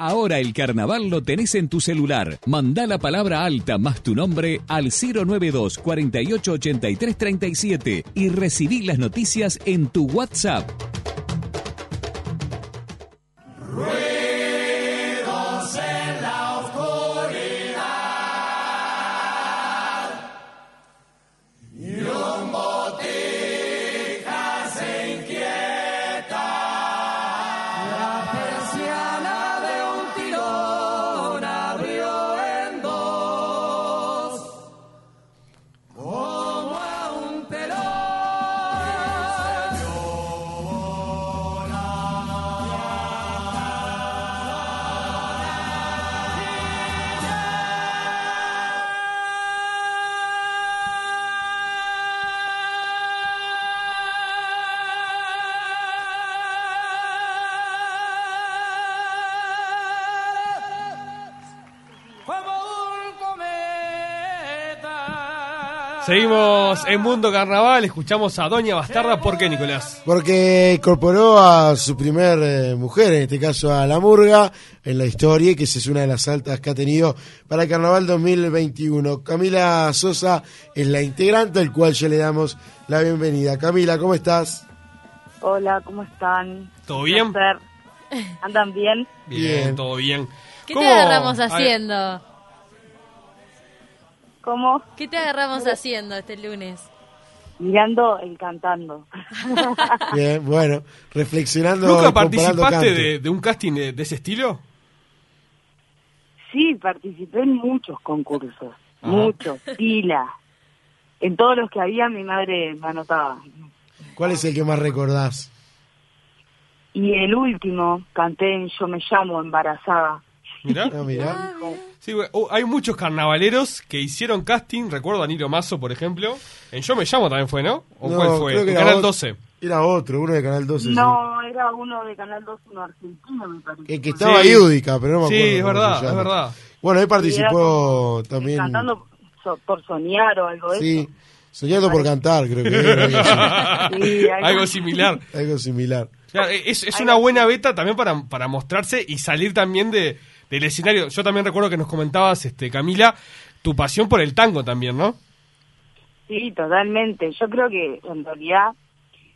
Ahora el carnaval lo tenés en tu celular. Mandá la palabra alta más tu nombre al 092 48 83 37 y recibí las noticias en tu WhatsApp. Seguimos en Mundo Carnaval, escuchamos a Doña Bastarda. ¿Por qué, Nicolás? Porque incorporó a su primer eh, mujer, en este caso a la Murga, en la historia, y que esa es una de las altas que ha tenido para el Carnaval 2021. Camila Sosa es la integrante, al cual ya le damos la bienvenida. Camila, ¿cómo estás? Hola, ¿cómo están? ¿Todo bien? ¿Andan bien? Bien, todo bien. ¿Qué ¿Cómo? te agarramos haciendo? ¿Cómo? ¿Qué te agarramos haciendo este lunes? Mirando el cantando. *laughs* Bien, bueno, reflexionando. ¿Nunca y participaste de, de un casting de, de ese estilo? Sí, participé en muchos concursos, Ajá. muchos, pila. En todos los que había mi madre me anotaba. ¿Cuál es el que más recordás? Y el último, canté en Yo me llamo, embarazada. Mirá. Ah, mirá. Sí, oh, hay muchos carnavaleros que hicieron casting. Recuerdo a Nilo Mazo, por ejemplo. En Yo Me Llamo también fue, ¿no? ¿O No, cuál fue? En Canal ot- 12. Era otro, uno de Canal 12. sí. No, era uno de Canal 2, uno argentino, me parece. El que estaba Sí. Yudica, pero no me Sí, acuerdo. es cómo verdad, se es verdad. Bueno, ahí era participó como también. Cantando por soñar o algo de Sí, eso. soñando por cantar, creo que era algo así. *laughs* Sí, algo- Algo similar. Algo similar. Claro, es, es una buena beta también para, para mostrarse y salir también de, del escenario. Yo también recuerdo que nos comentabas, este Camila, tu pasión por el tango también, ¿no? Sí, totalmente. Yo creo que en realidad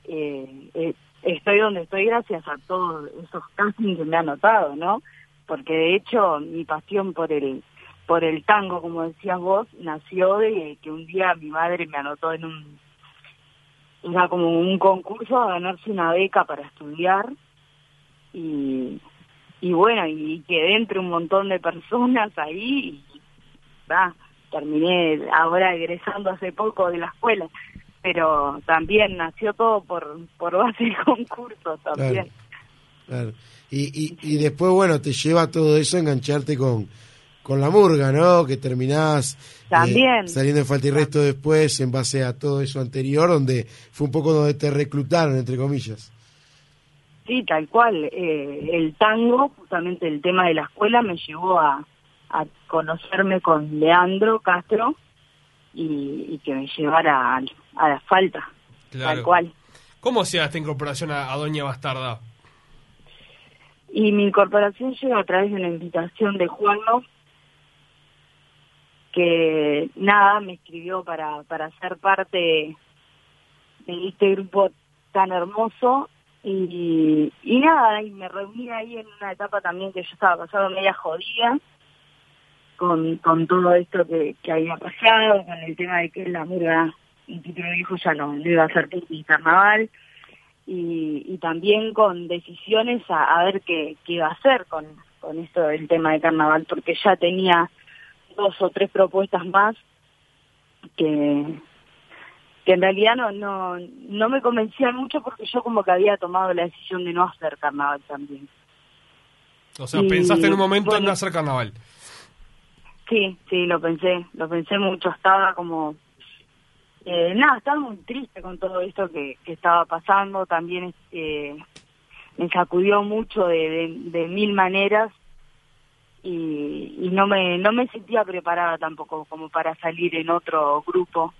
eh, eh, estoy donde estoy gracias a todos esos castings que me han notado, ¿no? Porque de hecho mi pasión por el por el tango, como decías vos, nació de que un día mi madre me anotó en un era como un concurso a ganarse una beca para estudiar y y bueno, y quedé entre un montón de personas ahí y va, terminé ahora egresando hace poco de la escuela, pero también nació todo por, por base de *laughs* concursos también. Claro. Y, y, y después, bueno, te lleva todo eso a engancharte con, con la murga, ¿no? Que terminás eh, También. saliendo en falta y resto después en base a todo eso anterior, donde fue un poco donde te reclutaron, entre comillas. Sí, tal cual. Eh, el tango, justamente el tema de la escuela, me llevó a, a conocerme con Leandro Castro y, y que me llevara al- a, la falta, tal cual. ¿Cómo se da esta incorporación a, a Doña Bastarda? Y mi incorporación llega a través de una invitación de Juanlo, que nada, me escribió para, para ser parte de este grupo tan hermoso. Y, y nada, y me reuní ahí en una etapa también que yo estaba pasando media jodida con, con todo esto que, que había pasado, con el tema de que la murga, un título dijo ya no, iba a ser Pinky carnaval. Y, y también con decisiones a, a ver qué, qué iba a hacer con, con esto del tema de carnaval, porque ya tenía dos o tres propuestas más que, que en realidad no, no, no me convencían mucho porque yo como que había tomado la decisión de no hacer carnaval también. O sea, Y, pensaste en un momento en bueno. no hacer carnaval. Sí, sí, lo pensé, lo pensé mucho, estaba como, eh, nada, estaba muy triste con todo esto que, que estaba pasando, también eh, me sacudió mucho de, de, de mil maneras y, y no me no me sentía preparada tampoco como para salir en otro grupo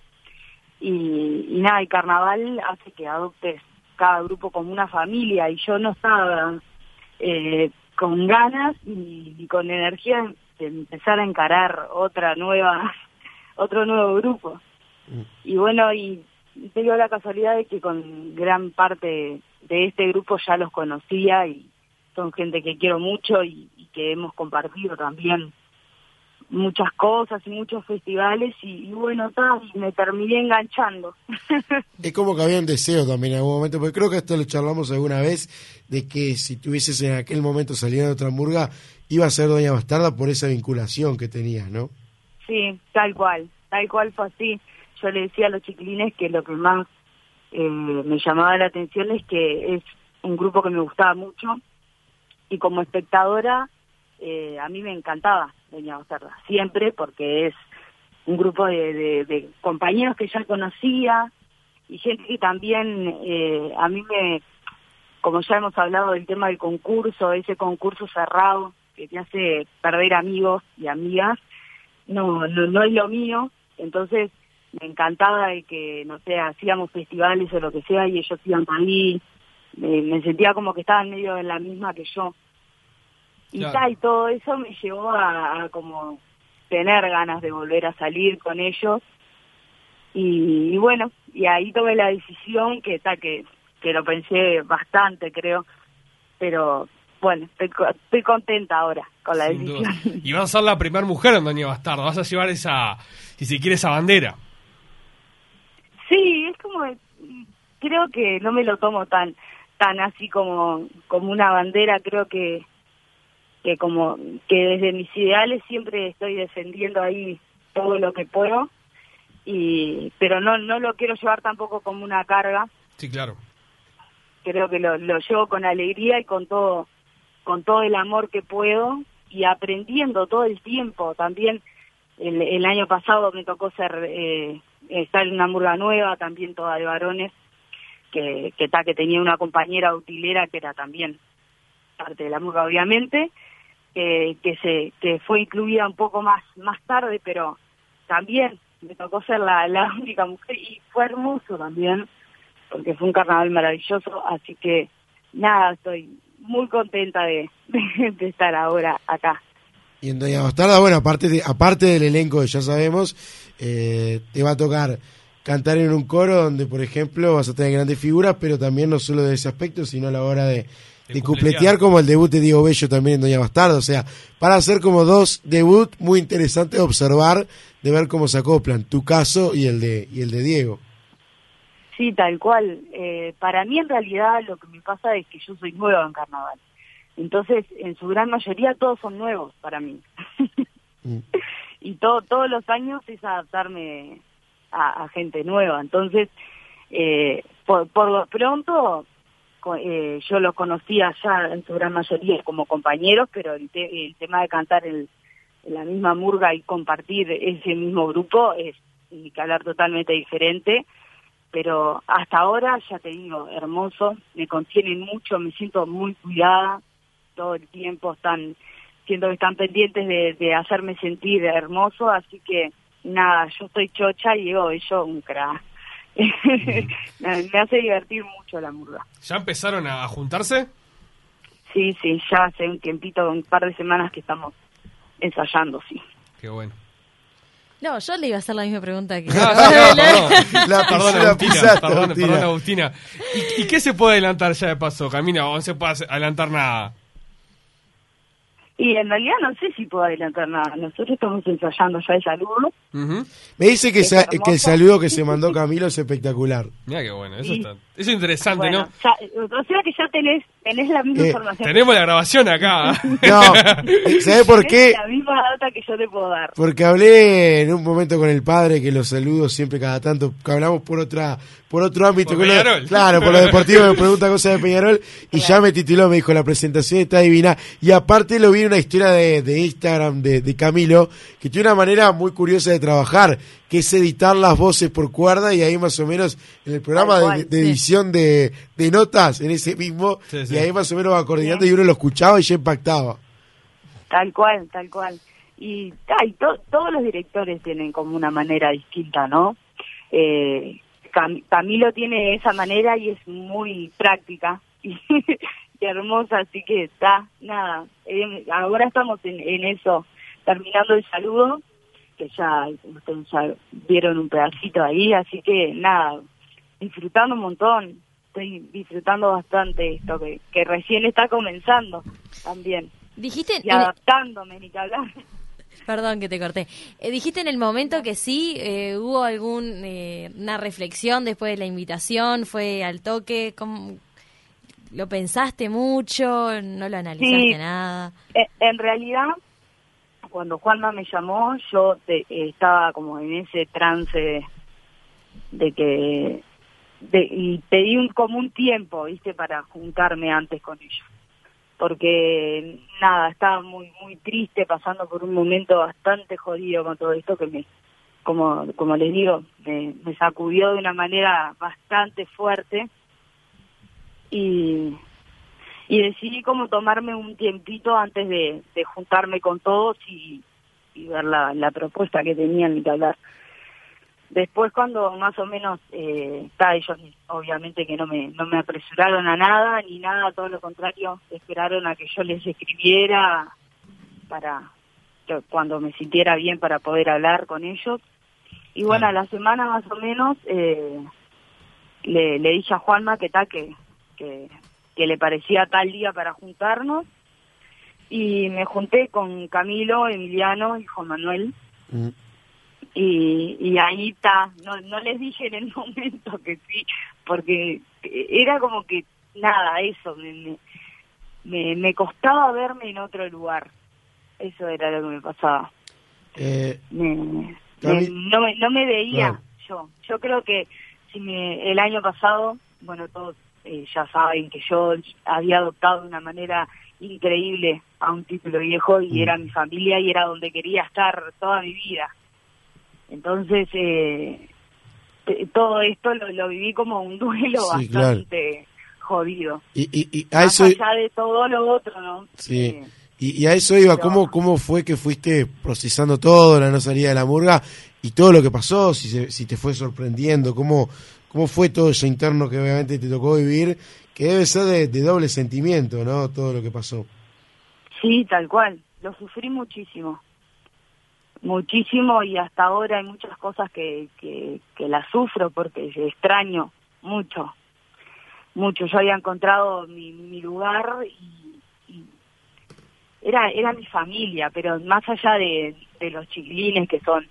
y, y nada, el carnaval hace que adoptes cada grupo como una familia y yo no estaba eh, con ganas y, y con energía de empezar a encarar otra nueva, *laughs* otro nuevo grupo. Y bueno, y tengo la casualidad de que con gran parte de este grupo ya los conocía y son gente que quiero mucho y, y que hemos compartido también muchas cosas y muchos festivales y, y bueno, ta, y me terminé enganchando. *laughs* Es como que había un deseo también en algún momento, porque creo que esto lo charlamos alguna vez, de que si tuvieses en aquel momento salido de otra murga, iba a ser Doña Bastarda por esa vinculación que tenías, ¿no? Sí, tal cual, tal cual fue así. Yo le decía a los chiquilines que lo que más eh, me llamaba la atención es que es un grupo que me gustaba mucho y como espectadora eh, a mí me encantaba Doña Bastarda, siempre porque es un grupo de, de- compañeros que ya conocía y gente que también eh, a mí me, como ya hemos hablado del tema del concurso, ese concurso cerrado que te hace perder amigos y amigas, no, no, no es lo mío, entonces me encantaba de que, no sé, hacíamos festivales o lo que sea y ellos iban para ahí, me, me sentía como que estaban medio en la misma que yo. Y, Claro. ta, y todo eso me llevó a, a como tener ganas de volver a salir con ellos y, y bueno, y ahí tomé la decisión que está que, que lo pensé bastante creo, pero bueno, estoy, estoy contenta ahora con la Sin duda. decisión. Y vas a ser la primera mujer en Doña Bastarda. Vas a llevar esa, si se quiere, esa bandera. Sí, es como, creo que no me lo tomo tan tan así como como una bandera, creo que que como que desde mis ideales siempre estoy defendiendo ahí todo lo que puedo y pero no no lo quiero llevar tampoco como una carga, Sí, claro. creo que lo, lo llevo con alegría y con todo con todo el amor que puedo y aprendiendo todo el tiempo. También el, el año pasado me tocó ser eh, estar en una murga nueva también toda de varones que que, ta, que tenía una compañera utilera que era también parte de la murga obviamente eh, que se que fue incluida un poco más más tarde pero también me tocó ser la, la *laughs* única mujer y fue hermoso también porque fue un carnaval maravilloso, así que nada, estoy muy contenta *laughs* de, de estar ahora acá. Y en Doña Bastarda, bueno, aparte, de, aparte del elenco que ya sabemos, eh, te va a tocar cantar en un coro donde, por ejemplo, vas a tener grandes figuras, pero también no solo de ese aspecto, sino a la hora de, de cupletear como el debut de Diego Bello también en Doña Bastarda. O sea, para hacer como dos debut muy interesantes de observar, de ver cómo se acoplan, tu caso y el de, y el de Diego. Sí, tal cual. Eh, para mí en realidad lo que me pasa es que yo soy nueva en carnaval. Entonces, en su gran mayoría todos son nuevos para mí. *laughs* y todo, todos los años es adaptarme a, a gente nueva. Entonces, eh, por, por lo pronto, eh, yo los conocía ya en su gran mayoría como compañeros, pero el, te- el tema de cantar en la misma murga y compartir ese mismo grupo es ni que hablar totalmente diferente. Pero hasta ahora, ya te digo, hermoso, me contienen mucho, me siento muy cuidada, todo el tiempo están, siento que están pendientes de, hacerme sentir hermoso, así que nada, yo estoy chocha y digo, yo un crack. *laughs* me hace divertir mucho la murga. ¿Ya empezaron a juntarse? Sí, sí, ya hace un tiempito, un par de semanas que estamos ensayando, sí. Qué bueno. No, yo le iba a hacer la misma pregunta que... No, no, no, perdón. La Perdón, piscina Agustina, pisaste, perdón, Agustina. perdón, Agustina. ¿Y, y qué se puede adelantar ya de paso, Camina? ¿O no se puede adelantar nada? Y en realidad no sé si puedo adelantar nada, nosotros estamos ensayando ya el saludo. Me dice que, Es sa- hermoso. que el saludo que se mandó Camilo es espectacular. Mira qué bueno, eso Sí. está. Eso es interesante, Bueno, ¿no? ya, o sea que ya tenés, tenés la misma Eh, información. Tenemos la grabación acá. *laughs* No, *laughs* ¿sabés por qué? La misma data que yo te puedo dar. Porque hablé en un momento con el padre que los saludo siempre cada tanto, que hablamos por otra, por otro ámbito. Por Peñarol. claro, por lo deportivo me pregunta cosas de *laughs* Peñarol y ya me tituló, me dijo la presentación está divina. Y aparte lo vi en una historia de, de Instagram de, de Camilo, que tiene una manera muy curiosa de trabajar, que es editar las voces por cuerda y ahí más o menos en el programa de, cual, de sí. edición de, de notas, en ese mismo, Sí, sí. y ahí más o menos va coordinando y uno lo escuchaba y ya impactaba. Tal cual, tal cual. Y, y to- todos los directores tienen como una manera distinta, ¿no? Eh, Cam- Camilo tiene esa manera y es muy práctica. *laughs* Y, hermosa, así que está, nada. eh, ahora estamos en, en eso, terminando el saludo, que ya ustedes ya vieron un pedacito ahí, así que nada, disfrutando un montón. Estoy disfrutando bastante esto, que, que recién está comenzando también. Dijiste Y adaptándome, ni que hablar. *laughs* Perdón que te corté. Eh, dijiste en el momento que sí, eh, hubo algún eh, una reflexión después de la invitación, fue al toque, ¿cómo- ¿lo pensaste mucho? ¿No lo analizaste Sí. nada? Eh, En realidad, cuando Juanma me llamó, yo te- eh, estaba como en ese trance de, de que... De, y pedí un, como un tiempo, ¿viste? Para juntarme antes con ellos. Porque, nada, estaba muy muy triste, pasando por un momento bastante jodido con todo esto que me, como, como les digo, me, me sacudió de una manera bastante fuerte. Y, y decidí como tomarme un tiempito antes de, de juntarme con todos y, y ver la, la propuesta que tenían que hablar. Después cuando más o menos, eh, está, ellos obviamente que no me, no me apresuraron a nada ni nada, todo lo contrario, esperaron a que yo les escribiera para que cuando me sintiera bien para poder hablar con ellos. Y bueno, a la semana más o menos eh, le, le dije a Juanma que tal, que, que, que le parecía tal día para juntarnos. Y me junté con Camilo, Emiliano y Juan Manuel. Y, y ahí está, no, no les dije en el *laughs* momento que sí, porque era como que nada, eso, me, me, me, costaba verme en otro lugar. Eso era lo que me pasaba. Eh, Me- no, me, no me veía Claro. yo. Yo creo que si me, el año pasado, bueno, todos eh, ya saben que yo había adoptado de una manera increíble a un título viejo y Mm. era mi familia y era donde quería estar toda mi vida. Entonces, eh, te- todo esto lo, lo viví como un *laughs* duelo Sí, claro. bastante jodido. y, y, y a Más eso, allá de todo lo otro, ¿no? sí. y, y a eso iba, ¿cómo, ¿cómo fue que fuiste procesando todo, la no salida de la murga y todo lo que pasó? Si, se- si te fue sorprendiendo, ¿cómo, ¿cómo fue todo eso interno que obviamente te tocó vivir? Que debe ser de, doble sentimiento, ¿no? Todo lo que pasó. Sí, tal cual. Lo sufrí muchísimo. Muchísimo y hasta ahora hay muchas cosas que, que, que las sufro porque extraño mucho. Mucho. Yo había encontrado mi, mi lugar y, y era, era mi familia, pero más allá de, de los chiquilines que son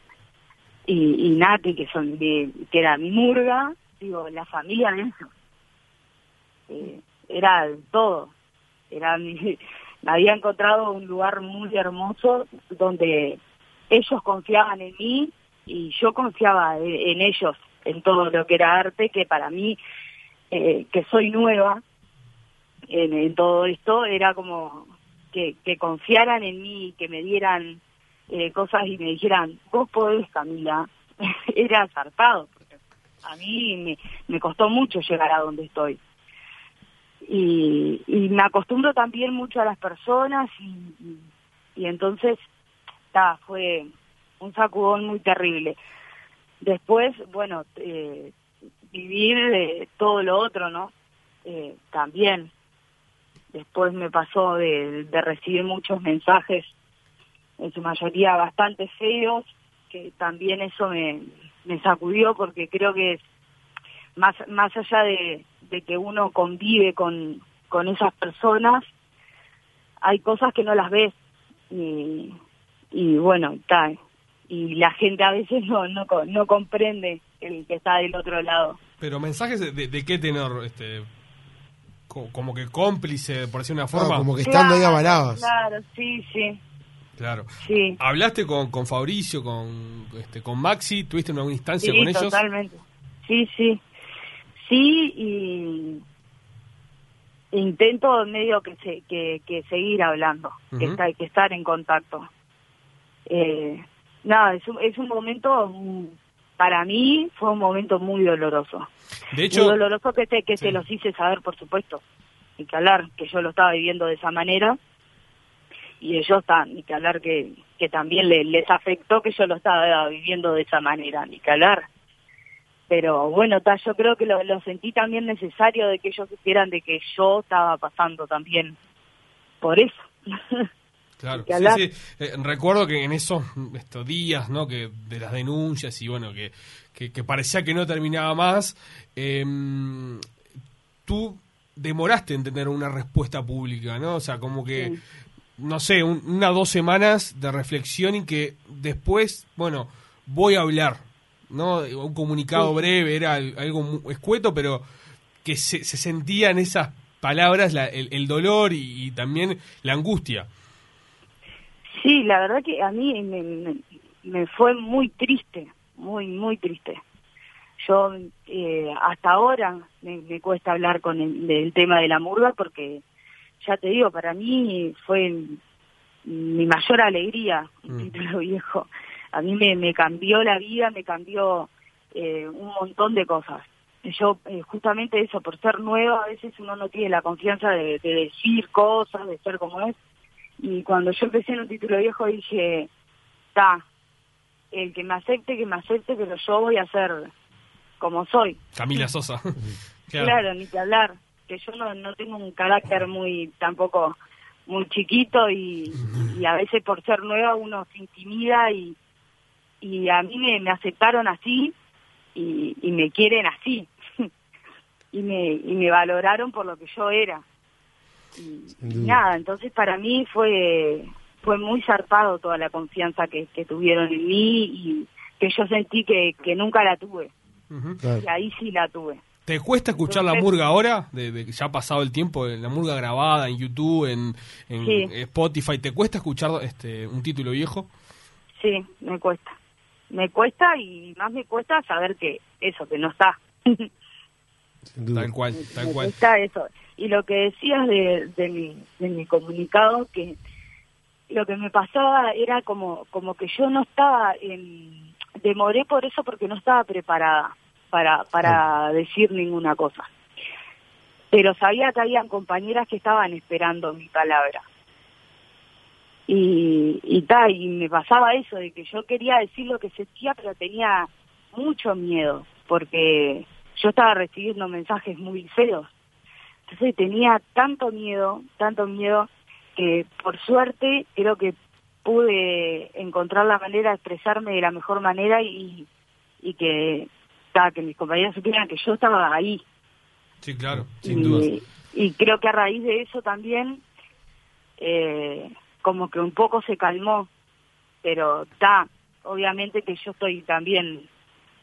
y, y Nati, que son de, que era mi murga, digo, la familia de eso. Eh, era todo. Era *laughs* mi, había encontrado un lugar muy hermoso donde ellos confiaban en mí y yo confiaba en, ellos, en todo lo que era arte, que para mí, eh, que soy nueva en, todo esto, era como que, confiaran en mí, que me dieran eh, cosas y me dijeran, vos podés, Camila, *laughs* era zarpado, a mí me, costó mucho llegar a donde estoy y, me acostumbro también mucho a las personas y, y, y entonces ta, fue un sacudón muy terrible. Después, bueno, eh, vivir eh, todo lo otro, ¿no? Eh, también. Después me pasó de, de recibir muchos mensajes, en su mayoría bastante feos, que también eso me, me sacudió porque creo que es más, más allá de, de que uno convive con, con esas personas, hay cosas que no las ves y, y bueno, está. Y la gente a veces no, no, co- no comprende el que está del otro lado. Pero mensajes de, de- qué tenor, este, co- como que cómplice, por decir una forma. como que estando ahí avalabas. Claro, sí, sí. Claro. Sí. ¿Hablaste con, con Fabricio, con, este, con Maxi? ¿Tuviste una instancia Sí, con ellos? totalmente. Sí, sí. Sí, y intento medio que, se, que, que seguir hablando, que, estar, que estar en contacto. Eh, nada, es un, es un momento, mm, para mí fue un momento muy doloroso. De hecho, muy doloroso que, te, que se los hice saber, por supuesto. Ni que hablar, que yo lo estaba viviendo de esa manera. Y ellos están, ni que hablar que, que también le- les afectó que yo lo estaba viviendo de esa manera, ni que hablar. pero bueno, ta, yo creo que lo, lo sentí también necesario de que ellos supieran de que yo estaba pasando también por eso. *laughs* Claro, sí. Eh, recuerdo que en esos estos días, ¿no? Que de las denuncias y bueno, que, que, que parecía que no terminaba más, eh, tú demoraste en tener una respuesta pública, ¿no? O sea, como que, no sé, un- una dos semanas de reflexión y que después, bueno, voy a hablar, ¿no? Un comunicado Sí. breve, era al- algo escueto, pero que se, se sentía en esas palabras la- el, el dolor y- y también la angustia. Sí, la verdad que a mí me, me, me fue muy triste, muy, muy triste. Yo eh, hasta ahora me, me cuesta hablar con el, del tema de la murga porque, ya te digo, para mí fue mi mayor alegría, un Mm. título viejo. A mí me, me cambió la vida, me cambió eh, un montón de cosas. Yo, eh, justamente eso, por ser nueva, a veces uno no tiene la confianza de, de decir cosas, de ser como es. Y cuando yo empecé en un título viejo dije, está, el que me acepte, que me acepte, pero yo voy a ser como soy. Camila Sosa. *laughs* Claro, ni que hablar. Que yo no, no tengo un carácter muy, tampoco muy chiquito y, y a veces por ser nueva uno se intimida y, y a mí me, me aceptaron así y, y me quieren así. *laughs* y, me, y me valoraron por lo que yo era. Y, y nada, entonces para mí fue fue muy zarpado toda la confianza que, que tuvieron en mí y que yo sentí que, que nunca la tuve. Y ahí sí la tuve. ¿Te cuesta escuchar la murga ahora? De, de que ya ha pasado el tiempo, la murga grabada en YouTube, en, en Sí. Spotify. ¿Te cuesta escuchar este un título viejo? Sí, me cuesta. Me cuesta y más me cuesta saber que eso, que no está. Tal cual, tal me cual. cuesta eso. Y lo que decías de, de, mi, de mi comunicado, que lo que me pasaba era como, como que yo no estaba en... Demoré por eso porque no estaba preparada para, para decir ninguna cosa. Pero sabía que habían compañeras que estaban esperando mi palabra. Y, y, ta, y me pasaba eso, de que yo quería decir lo que sentía, pero tenía mucho miedo, porque yo estaba recibiendo mensajes muy feos. Entonces tenía tanto miedo, tanto miedo, que por suerte creo que pude encontrar la manera de expresarme de la mejor manera y, y que, ta, que mis compañeros supieran que yo estaba ahí. Sí, claro, sin dudas. Y, y creo que a raíz de eso también, eh, como que un poco se calmó, pero está, obviamente que yo estoy también,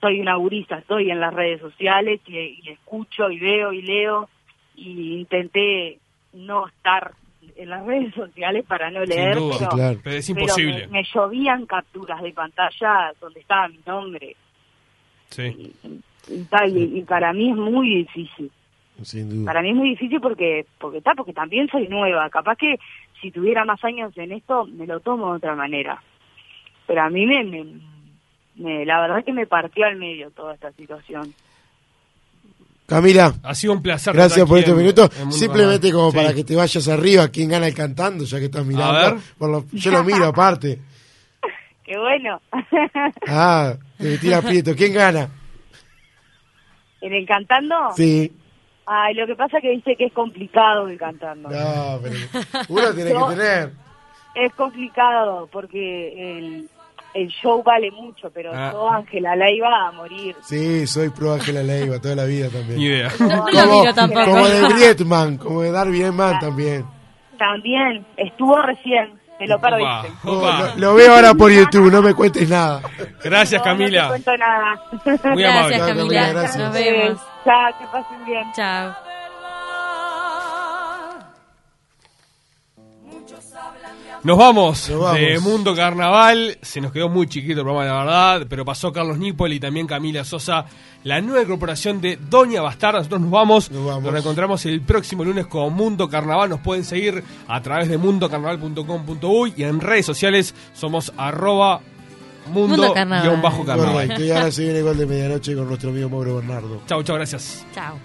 soy una gurista, estoy en las redes sociales y, y escucho y veo y leo y intenté no estar en las redes sociales para no Sin leer, duda, pero, claro. Pero es pero imposible. me, me llovían capturas de pantalla donde estaba mi nombre Sí. y, tal, y- y para mí es muy difícil. Sin duda. Para mí es muy difícil porque porque está porque también soy nueva. Capaz que si tuviera más años en esto me lo tomo de otra manera. Pero a mí me, me, me- la verdad es que me partió al medio toda esta situación. Camila. Ha sido un placer. Gracias por estos minutos. Simplemente como Sí. para que te vayas arriba, quién gana el cantando, ya que estás mirando. ver. Por lo- yo lo miro aparte. Qué bueno. *laughs* Ah, te tira aprieto. ¿Quién gana? ¿En el cantando? Sí. Ay, lo que pasa es que dice que es complicado el cantando. No, pero uno tiene que tener. Es complicado porque el, el show vale mucho, pero Ah. yo, Ángela, la iba a morir. Sí, soy pro Ángela Leiva toda la vida también. Lo Como, como de Brietman, como de Darby también. También estuvo recién, te lo perdiste. Oh, lo, lo veo ahora por YouTube, no me cuentes nada. Gracias, No, No Camila. te cuento nada. Muy amable. Chao, Camila, gracias. Nos vemos. Chao, que pasen bien. Chao. Nos vamos, Nos vamos. de Mundo Carnaval. Se nos quedó muy chiquito el programa, la verdad. Pero pasó Carlos Nipol y también Camila Sosa, la nueva incorporación de Doña Bastarda. Nosotros nos vamos. Nos, reencontramos el próximo lunes con Mundo Carnaval. Nos pueden seguir a través de mundocarnaval.com.uy y en redes sociales somos arroba Mundo mundo Carnaval. guion bajo carnaval. Correcto, y ahora se viene gol de *laughs* medianoche con nuestro amigo Mauro Bernardo. Chau, chau, gracias. Chao.